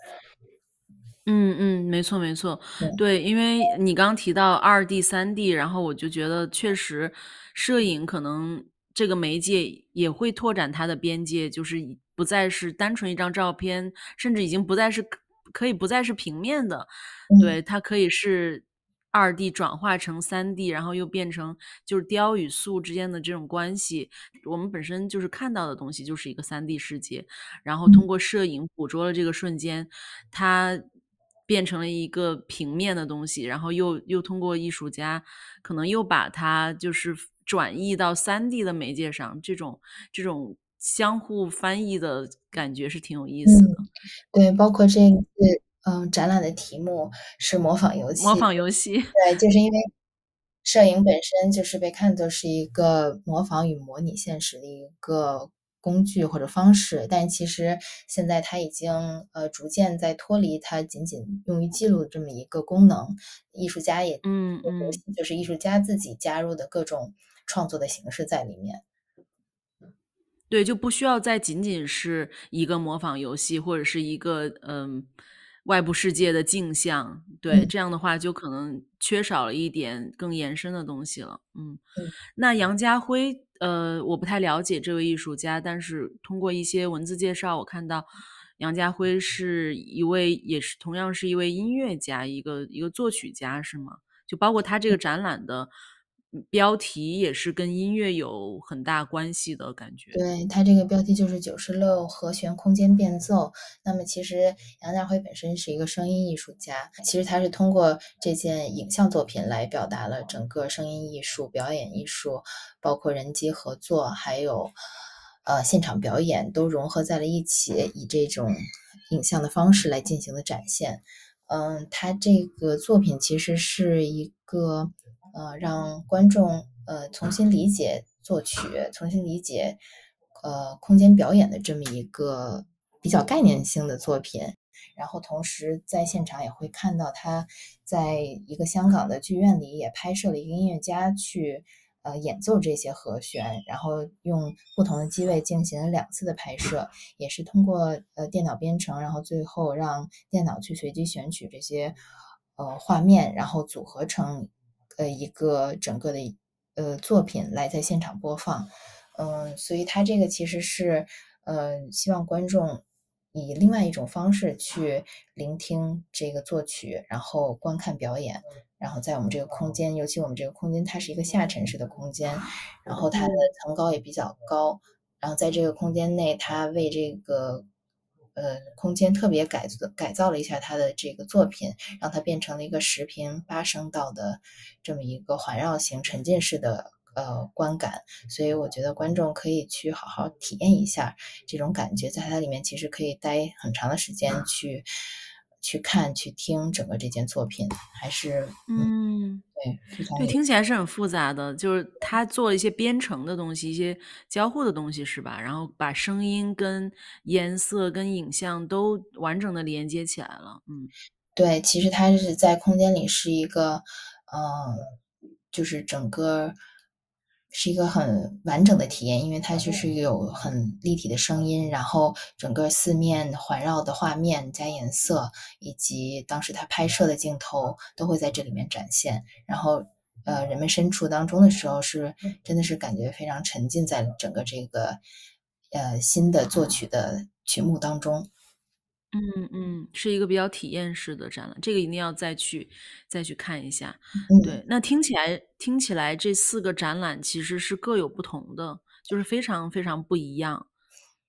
嗯嗯，没错没错。对。对，因为你刚提到二 D、三 D，然后我就觉得确实摄影可能这个媒介也会拓展它的边界，就是不再是单纯一张照片，甚至已经不再是可可以不再是平面的。嗯。对，它可以是 2D 转化成三 D，然后又变成就是雕与塑之间的这种关系。我们本身就是看到的东西就是一个三 D 世界，然后通嗯。过摄影捕捉了这个瞬间，它变成了一个平面的东西，然后又又通过艺术家可能又把它就是转译到三 D 的媒介上，这种这种相互翻译的感觉是挺有意思嗯，的。对，包括这一次，呃，展览的题目是模仿游戏。模仿游戏。对，就是因为摄影本身就是被看作是一个模仿与模拟现实的一个工具或者方式，但其实现在它已经，呃，逐渐在脱离它仅仅用于记录的这么一个功能。艺术家也嗯嗯。就是艺术家自己加入的各种创作的形式在里面。对，就不需要再仅仅是一个模仿游戏，或者是一个，嗯，外部世界的镜像。对，嗯。这样的话就可能缺少了一点更延伸的东西了，嗯。嗯。那杨家辉，呃，我不太了解这位艺术家，但是通过一些文字介绍，我看到杨家辉是一位也是同样是一位音乐家，一个一个作曲家是吗？就包括他这个展览的，嗯，标题也是跟音乐有很大关系的感觉。对，它这个标题就是九十六和弦空间变奏。那么其实杨家辉本身是一个声音艺术家，其实他是通过这件影像作品来表达了整个声音艺术、表演艺术，包括人机合作，还有，呃，现场表演都融合在了一起，以这种影像的方式来进行的展现。嗯，他这个作品其实是一个，呃，让观众，呃，重新理解作曲，重新理解，呃，空间表演的这么一个比较概念性的作品。然后同时在现场也会看到他在一个香港的剧院里也拍摄了一个音乐家去呃演奏这些和弦，然后用不同的机位进行了两次的拍摄，也是通过呃电脑编程，然后最后让电脑去随机选取这些呃画面，然后组合成呃一个整个的呃作品来在现场播放。嗯，所以他这个其实是呃希望观众。以另外一种方式去聆听这个作曲，然后观看表演，然后在我们这个空间，尤其我们这个空间，它是一个下沉式的空间，然后它的层高也比较高，然后在这个空间内，它为这个呃空间特别改改造了一下他的这个作品，让它变成了一个十平八声道的这么一个环绕型沉浸式的。呃，观感，所以我觉得观众可以去好好体验一下这种感觉，在它里面其实可以待很长的时间去去看、去听整个这件作品，还是嗯，对，对，听起来是很复杂的，就是他做了一些编程的东西，一些交互的东西，是吧？然后把声音跟颜色跟影像都完整的连接起来了，嗯，对，其实它是在空间里是一个，嗯，就是整个。是一个很完整的体验，因为它就是有很立体的声音，然后整个四面环绕的画面加颜色，以及当时他拍摄的镜头都会在这里面展现。然后，呃，人们身处当中的时候，是真的是感觉非常沉浸在整个这个呃新的作曲的曲目当中。嗯嗯，是一个比较体验式的展览，这个一定要再去再去看一下。对，那听起来听起来这四个展览其实是各有不同的，就是非常非常不一样。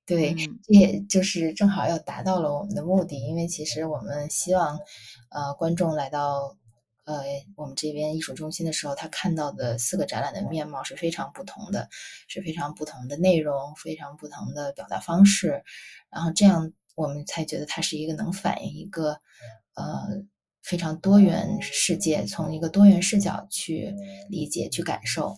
对，也就是正好要达到了我们的目的，因为其实我们希望，呃，观众来到呃我们这边艺术中心的时候，他看到的四个展览的面貌是非常不同的，是非常不同的内容，非常不同的表达方式，然后这样。我们才觉得它是一个能反映一个呃非常多元世界，从一个多元视角去理解、去感受。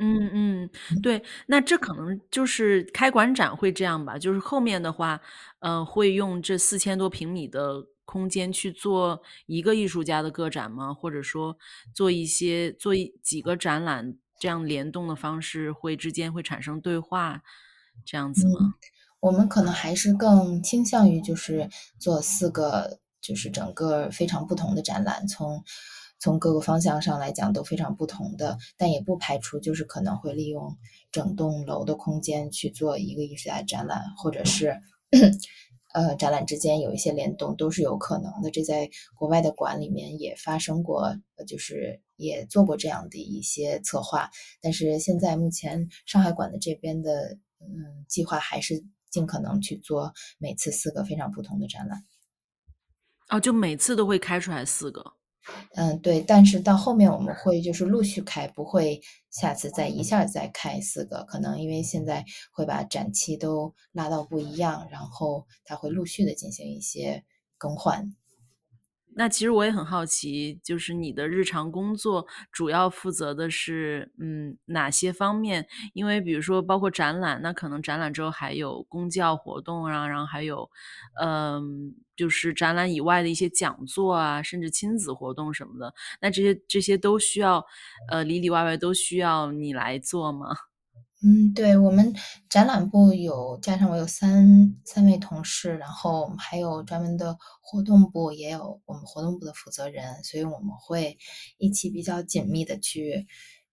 嗯嗯，对，那这可能就是开馆展会这样吧，就是后面的话，呃，会用这四千多平米的空间去做一个艺术家的个展吗？或者说做一些做一几个展览，这样联动的方式会之间会产生对话，这样子吗？我们可能还是更倾向于就是做四个，就是整个非常不同的展览，从从各个方向上来讲都非常不同的，但也不排除就是可能会利用整栋楼的空间去做一个艺术家展览，或者是呃展览之间有一些联动都是有可能的。这在国外的馆里面也发生过，就是也做过这样的一些策划，但是现在目前上海馆的这边的嗯计划还是。尽可能去做每次四个非常不同的展览，哦，就每次都会开出来四个，嗯，对，但是到后面我们会就是陆续开，不会下次再一下再开四个，可能因为现在会把展期都拉到不一样，然后它会陆续的进行一些更换。那其实我也很好奇，就是你的日常工作主要负责的是嗯哪些方面？因为比如说包括展览，那可能展览之后还有公教活动啊，然后还有嗯就是展览以外的一些讲座啊，甚至亲子活动什么的。那这些这些都需要呃里里外外都需要你来做吗？嗯，对我们展览部有加上我有三三位同事，然后还有专门的活动部，也有我们活动部的负责人，所以我们会一起比较紧密的去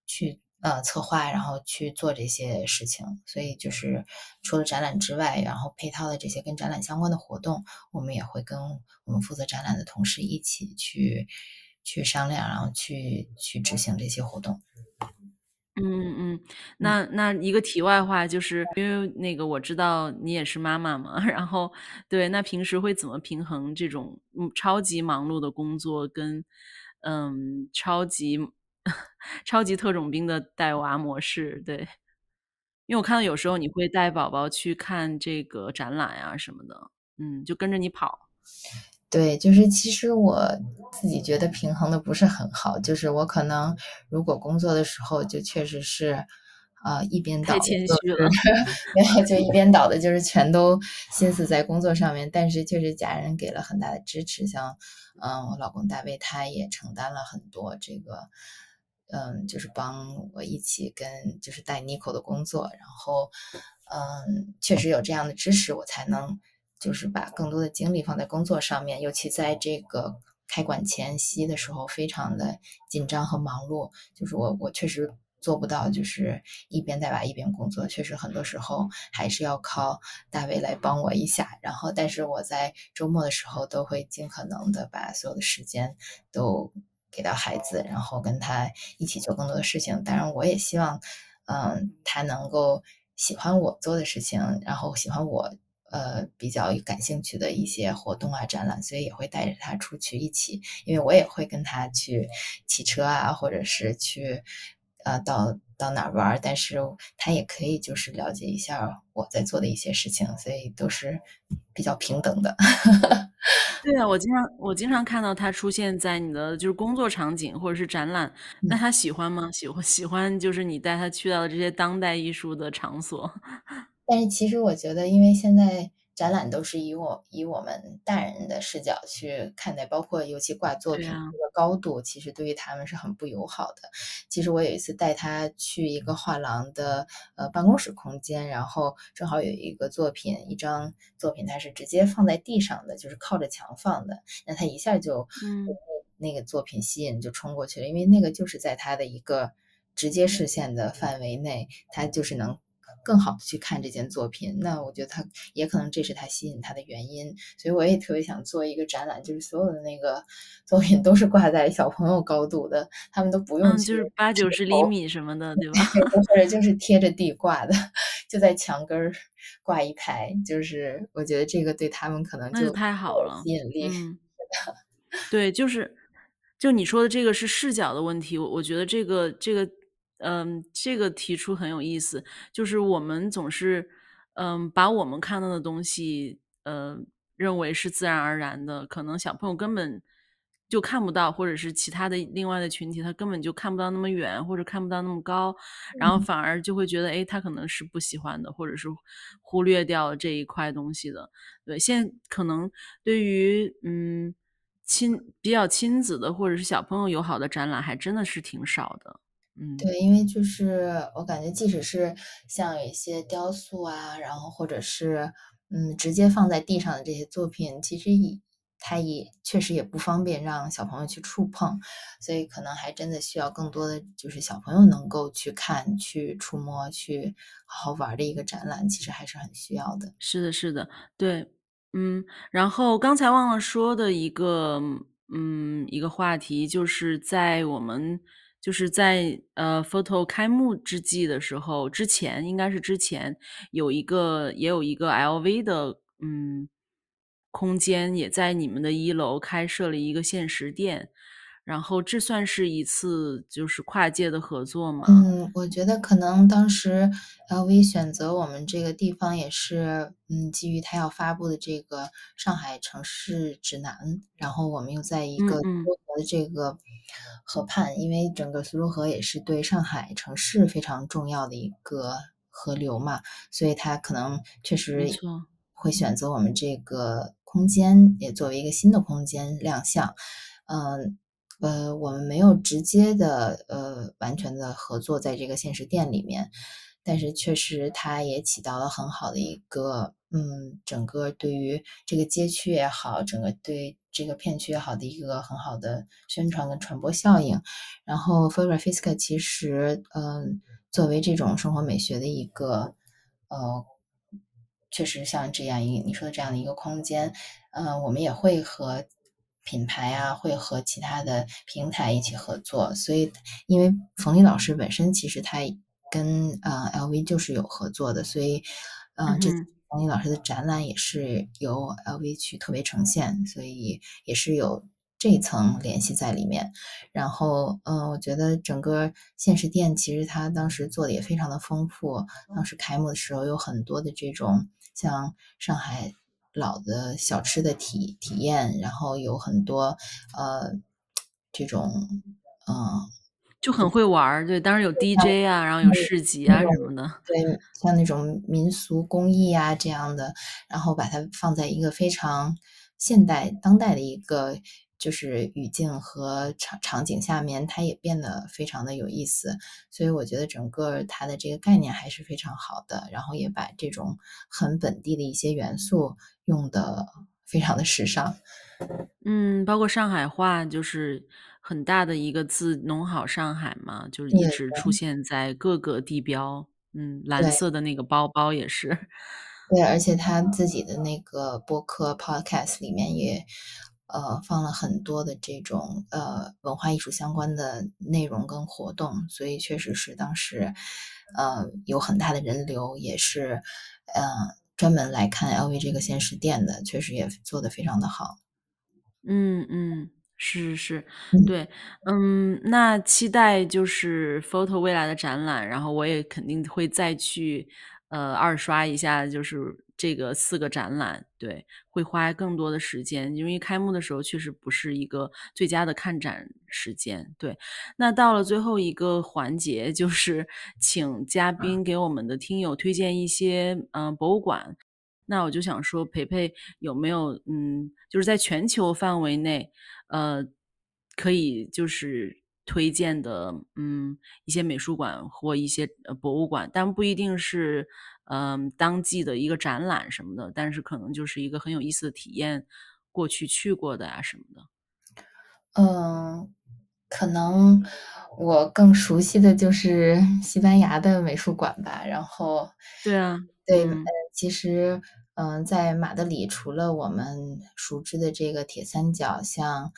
去呃策划，然后去做这些事情。所以就是除了展览之外，然后配套的这些跟展览相关的活动，我们也会跟我们负责展览的同事一起去去商量，然后去去执行这些活动。嗯嗯，那那一个题外话，就是因为那个我知道你也是妈妈嘛，然后对，那平时会怎么平衡这种嗯超级忙碌的工作跟嗯超级 超级特种兵的带娃模式？对，因为我看到有时候你会带宝宝去看这个展览啊什么的，嗯，就跟着你跑。对，就是其实我自己觉得平衡的不是很好，就是我可能如果工作的时候就确实是，呃一边倒谦虚了，没有就一边倒的，就是全都心思在工作上面。但是确实家人给了很大的支持，像嗯我老公大卫他也承担了很多这个。嗯，就是帮我一起跟就是带 Nico 的工作，然后，嗯，确实有这样的支持，我才能就是把更多的精力放在工作上面，尤其在这个开馆前夕的时候，非常的紧张和忙碌。就是我我确实做不到，就是一边带娃一边工作，确实很多时候还是要靠大卫来帮我一下。然后，但是我在周末的时候都会尽可能的把所有的时间都。给到孩子，然后跟他一起做更多的事情。当然，我也希望，嗯，他能够喜欢我做的事情，然后喜欢我，呃，比较感兴趣的一些活动啊、展览。所以也会带着他出去一起，因为我也会跟他去骑车啊，或者是去，呃，到到哪玩。但是他也可以就是了解一下我在做的一些事情，所以都是比较平等的。对啊，我经常我经常看到他出现在你的就是工作场景或者是展览，那他喜欢吗？喜欢喜欢就是你带他去到的这些当代艺术的场所。但是其实我觉得，因为现在。展览都是以我以我们大人的视角去看待，包括尤其挂作品这个高度，其实对于他们是很不友好的。其实我有一次带他去一个画廊的呃办公室空间，然后正好有一个作品，一张作品，它是直接放在地上的，就是靠着墙放的。那他一下就嗯那个作品吸引就冲过去了，因为那个就是在他的一个直接视线的范围内，他就是能。更好的去看这件作品，那我觉得他也可能这是他吸引他的原因，所以我也特别想做一个展览，就是所有的那个作品都是挂在小朋友高度的，他们都不用就是八九十厘米什么的，对吧？或者就是 贴着地挂的，就在墙根儿挂一排，就是我觉得这个对他们可能就太好了，吸引力。对，就是就你说的这个是视角的问题，我我觉得这个这个。嗯，这个提出很有意思，就是我们总是，嗯，把我们看到的东西，呃，认为是自然而然的，可能小朋友根本就看不到，或者是其他的另外的群体，他根本就看不到那么远，或者看不到那么高，然后反而就会觉得，哎，他可能是不喜欢的，或者是忽略掉这一块东西的。对，现在可能对于嗯亲比较亲子的或者是小朋友友好的展览，还真的是挺少的。嗯，对，因为就是我感觉，即使是像有一些雕塑啊，然后或者是嗯，直接放在地上的这些作品，其实也它也确实也不方便让小朋友去触碰，所以可能还真的需要更多的就是小朋友能够去看、去触摸、去好好玩的一个展览，其实还是很需要的。是的，是的，对，嗯，然后刚才忘了说的一个嗯一个话题，就是在我们。就是在呃，photo 开幕之际的时候，之前应该是之前有一个也有一个 LV 的嗯空间，也在你们的一楼开设了一个限时店。然后这算是一次就是跨界的合作吗？嗯，我觉得可能当时 LV 选择我们这个地方也是，嗯，基于他要发布的这个上海城市指南，然后我们又在一个苏州河的这个河畔，因为整个苏州河也是对上海城市非常重要的一个河流嘛，所以他可能确实会选择我们这个空间，也作为一个新的空间亮相，嗯。呃，我们没有直接的呃完全的合作在这个现实店里面，但是确实它也起到了很好的一个嗯，整个对于这个街区也好，整个对这个片区也好的一个很好的宣传跟传播效应。然后 forever Fisk 其实嗯，作为这种生活美学的一个呃，确实像这样一你说的这样的一个空间，嗯，我们也会和。品牌啊，会和其他的平台一起合作，所以因为冯丽老师本身其实他跟呃 LV 就是有合作的，所以嗯，这冯丽老师的展览也是由 LV 去特别呈现，所以也是有这一层联系在里面。然后嗯，我觉得整个现实店其实他当时做的也非常的丰富，当时开幕的时候有很多的这种像上海。老的小吃的体体验，然后有很多呃这种嗯就很会玩儿。对，当时有 DJ 啊，然后有市集啊什么的。对，像那种民俗工艺啊这样的，然后把它放在一个非常现代、当代的一个。就是语境和场场景下面，它也变得非常的有意思，所以我觉得整个它的这个概念还是非常好的，然后也把这种很本地的一些元素用的非常的时尚。嗯，包括上海话，就是很大的一个字“弄好上海”嘛，就是一直出现在各个地标。嗯，蓝色的那个包包也是。对，而且他自己的那个播客 podcast 里面也。呃，放了很多的这种呃文化艺术相关的内容跟活动，所以确实是当时呃有很大的人流，也是呃专门来看 LV 这个限时店的，确实也做得非常的好。嗯嗯，是是是，对，嗯，那期待就是 Photo 未来的展览，然后我也肯定会再去呃二刷一下，就是。这个四个展览，对，会花更多的时间，因为开幕的时候确实不是一个最佳的看展时间。对，那到了最后一个环节，就是 请嘉宾给我们的听友推荐一些嗯博物馆。那我就想说，培培有没有嗯，就是在全球范围内，呃，可以就是推荐的嗯一些美术馆或一些呃博物馆，但不一定是。嗯，当季的一个展览什么的，但是可能就是一个很有意思的体验，过去去过的啊什么的。嗯，可能我更熟悉的就是西班牙的美术馆吧。然后，对啊，对，其实，嗯，在马德里，除了我们熟知的这个铁三角，像。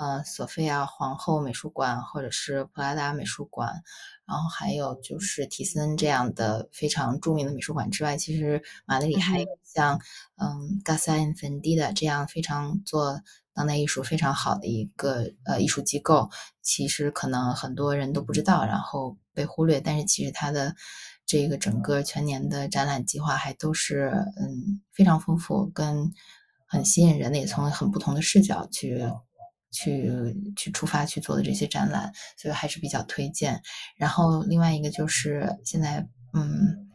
呃，索菲亚皇后美术馆，或者是普拉达美术馆，然后还有就是提森这样的非常著名的美术馆之外，其实马德里还有像嗯 Gasa i n f e n d i d a 这样非常做当代艺术非常好的一个呃艺术机构，其实可能很多人都不知道，然后被忽略，但是其实它的这个整个全年的展览计划还都是嗯非常丰富，跟很吸引人的，也从很不同的视角去。去去出发去做的这些展览，所以还是比较推荐。然后另外一个就是现在，嗯，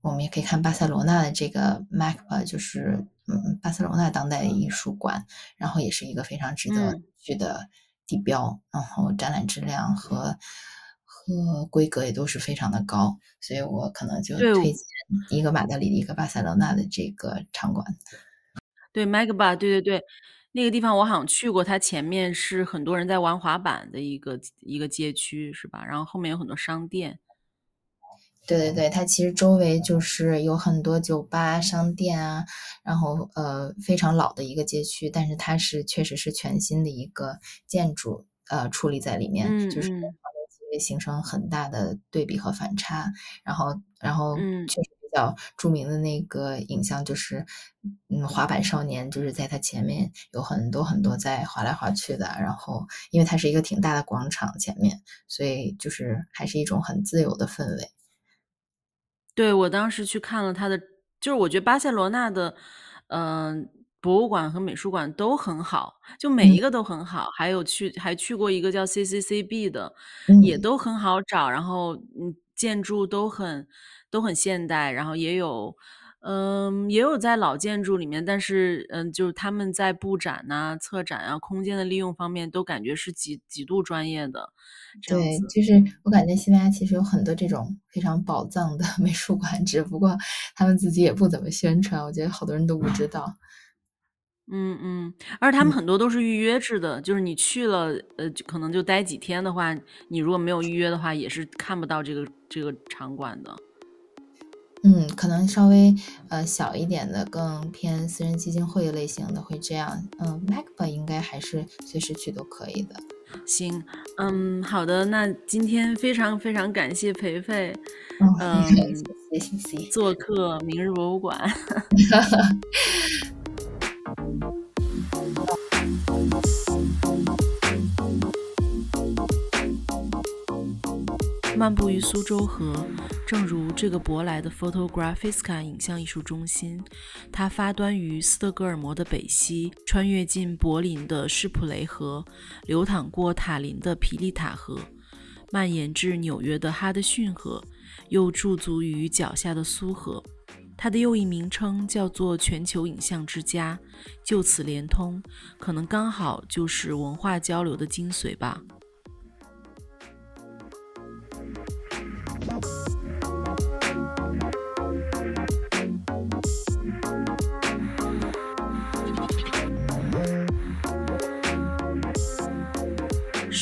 我们也可以看巴塞罗那的这个 MACBA，就是嗯巴塞罗那当代艺术馆，然后也是一个非常值得去的地标。然后展览质量和和规格也都是非常的高，所以我可能就推荐一个马德里的，一个巴塞罗那的这个场馆。对 MACBA，对对对。那个地方我好像去过，它前面是很多人在玩滑板的一个一个街区，是吧？然后后面有很多商店。对对对，它其实周围就是有很多酒吧、商店啊，然后呃非常老的一个街区，但是它是确实是全新的一个建筑呃矗立在里面，就是会形成很大的对比和反差，然后然后确实。著名的那个影像就是，嗯，滑板少年就是在他前面有很多很多在滑来滑去的，然后因为它是一个挺大的广场前面，所以就是还是一种很自由的氛围。对我当时去看了他的，就是我觉得巴塞罗那的，嗯，博物馆和美术馆都很好，就每一个都很好，还有去还去过一个叫 CCCB 的，也都很好找，然后嗯，建筑都很。都很现代，然后也有，嗯，也有在老建筑里面，但是，嗯，就是他们在布展呐、策展啊、空间的利用方面，都感觉是极极度专业的。对，就是我感觉西班牙其实有很多这种非常宝藏的 美术馆，只不过他们自己也不怎么宣传，我觉得好多人都不知道。嗯嗯，而且他们很多都是预约制的，就是你去了，呃，可能就待几天的话，你如果没有预约的话，也是看不到这个这个场馆的。嗯，可能稍微呃小一点的，更偏私人基金会类型的会这样。嗯，MacBook 应该还是随时去都可以的。行，嗯，好的，那今天非常非常感谢培培，嗯，谢谢做客明日博物馆。漫步于苏州河。正如这个舶来的 Photographiska 影像艺术中心，它发端于斯德哥尔摩的北西，穿越进柏林的施普雷河，流淌过塔林的皮利塔河，蔓延至纽约的哈德逊河，又驻足于脚下的苏河。它的又一名称叫做全球影像之家，就此连通，可能刚好就是文化交流的精髓吧。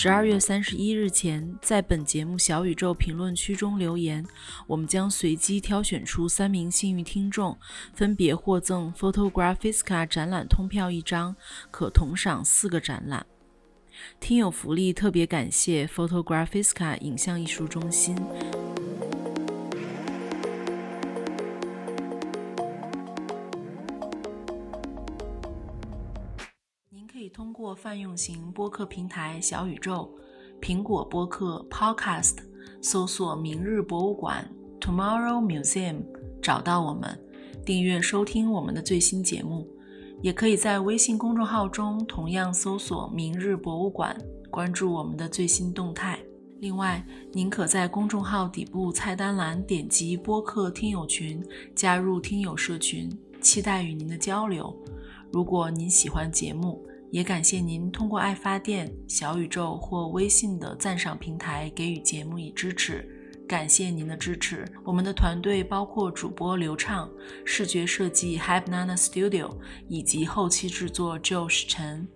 十二月三十一日前，在本节目小宇宙评论区中留言，我们将随机挑选出三名幸运听众，分别获赠 Photographiska 展览通票一张，可同赏四个展览。听友福利特别感谢 Photographiska 影像艺术中心。通过泛用型播客平台小宇宙、苹果播客 Podcast 搜索“明日博物馆 ”（Tomorrow Museum） 找到我们，订阅收听我们的最新节目。也可以在微信公众号中同样搜索“明日博物馆”，关注我们的最新动态。另外，您可在公众号底部菜单栏点击播客听友群，加入听友社群，期待与您的交流。如果您喜欢节目，也感谢您通过爱发电、小宇宙或微信的赞赏平台给予节目以支持，感谢您的支持。我们的团队包括主播刘畅、视觉设计 Hype Nana Studio 以及后期制作 Josh 陈。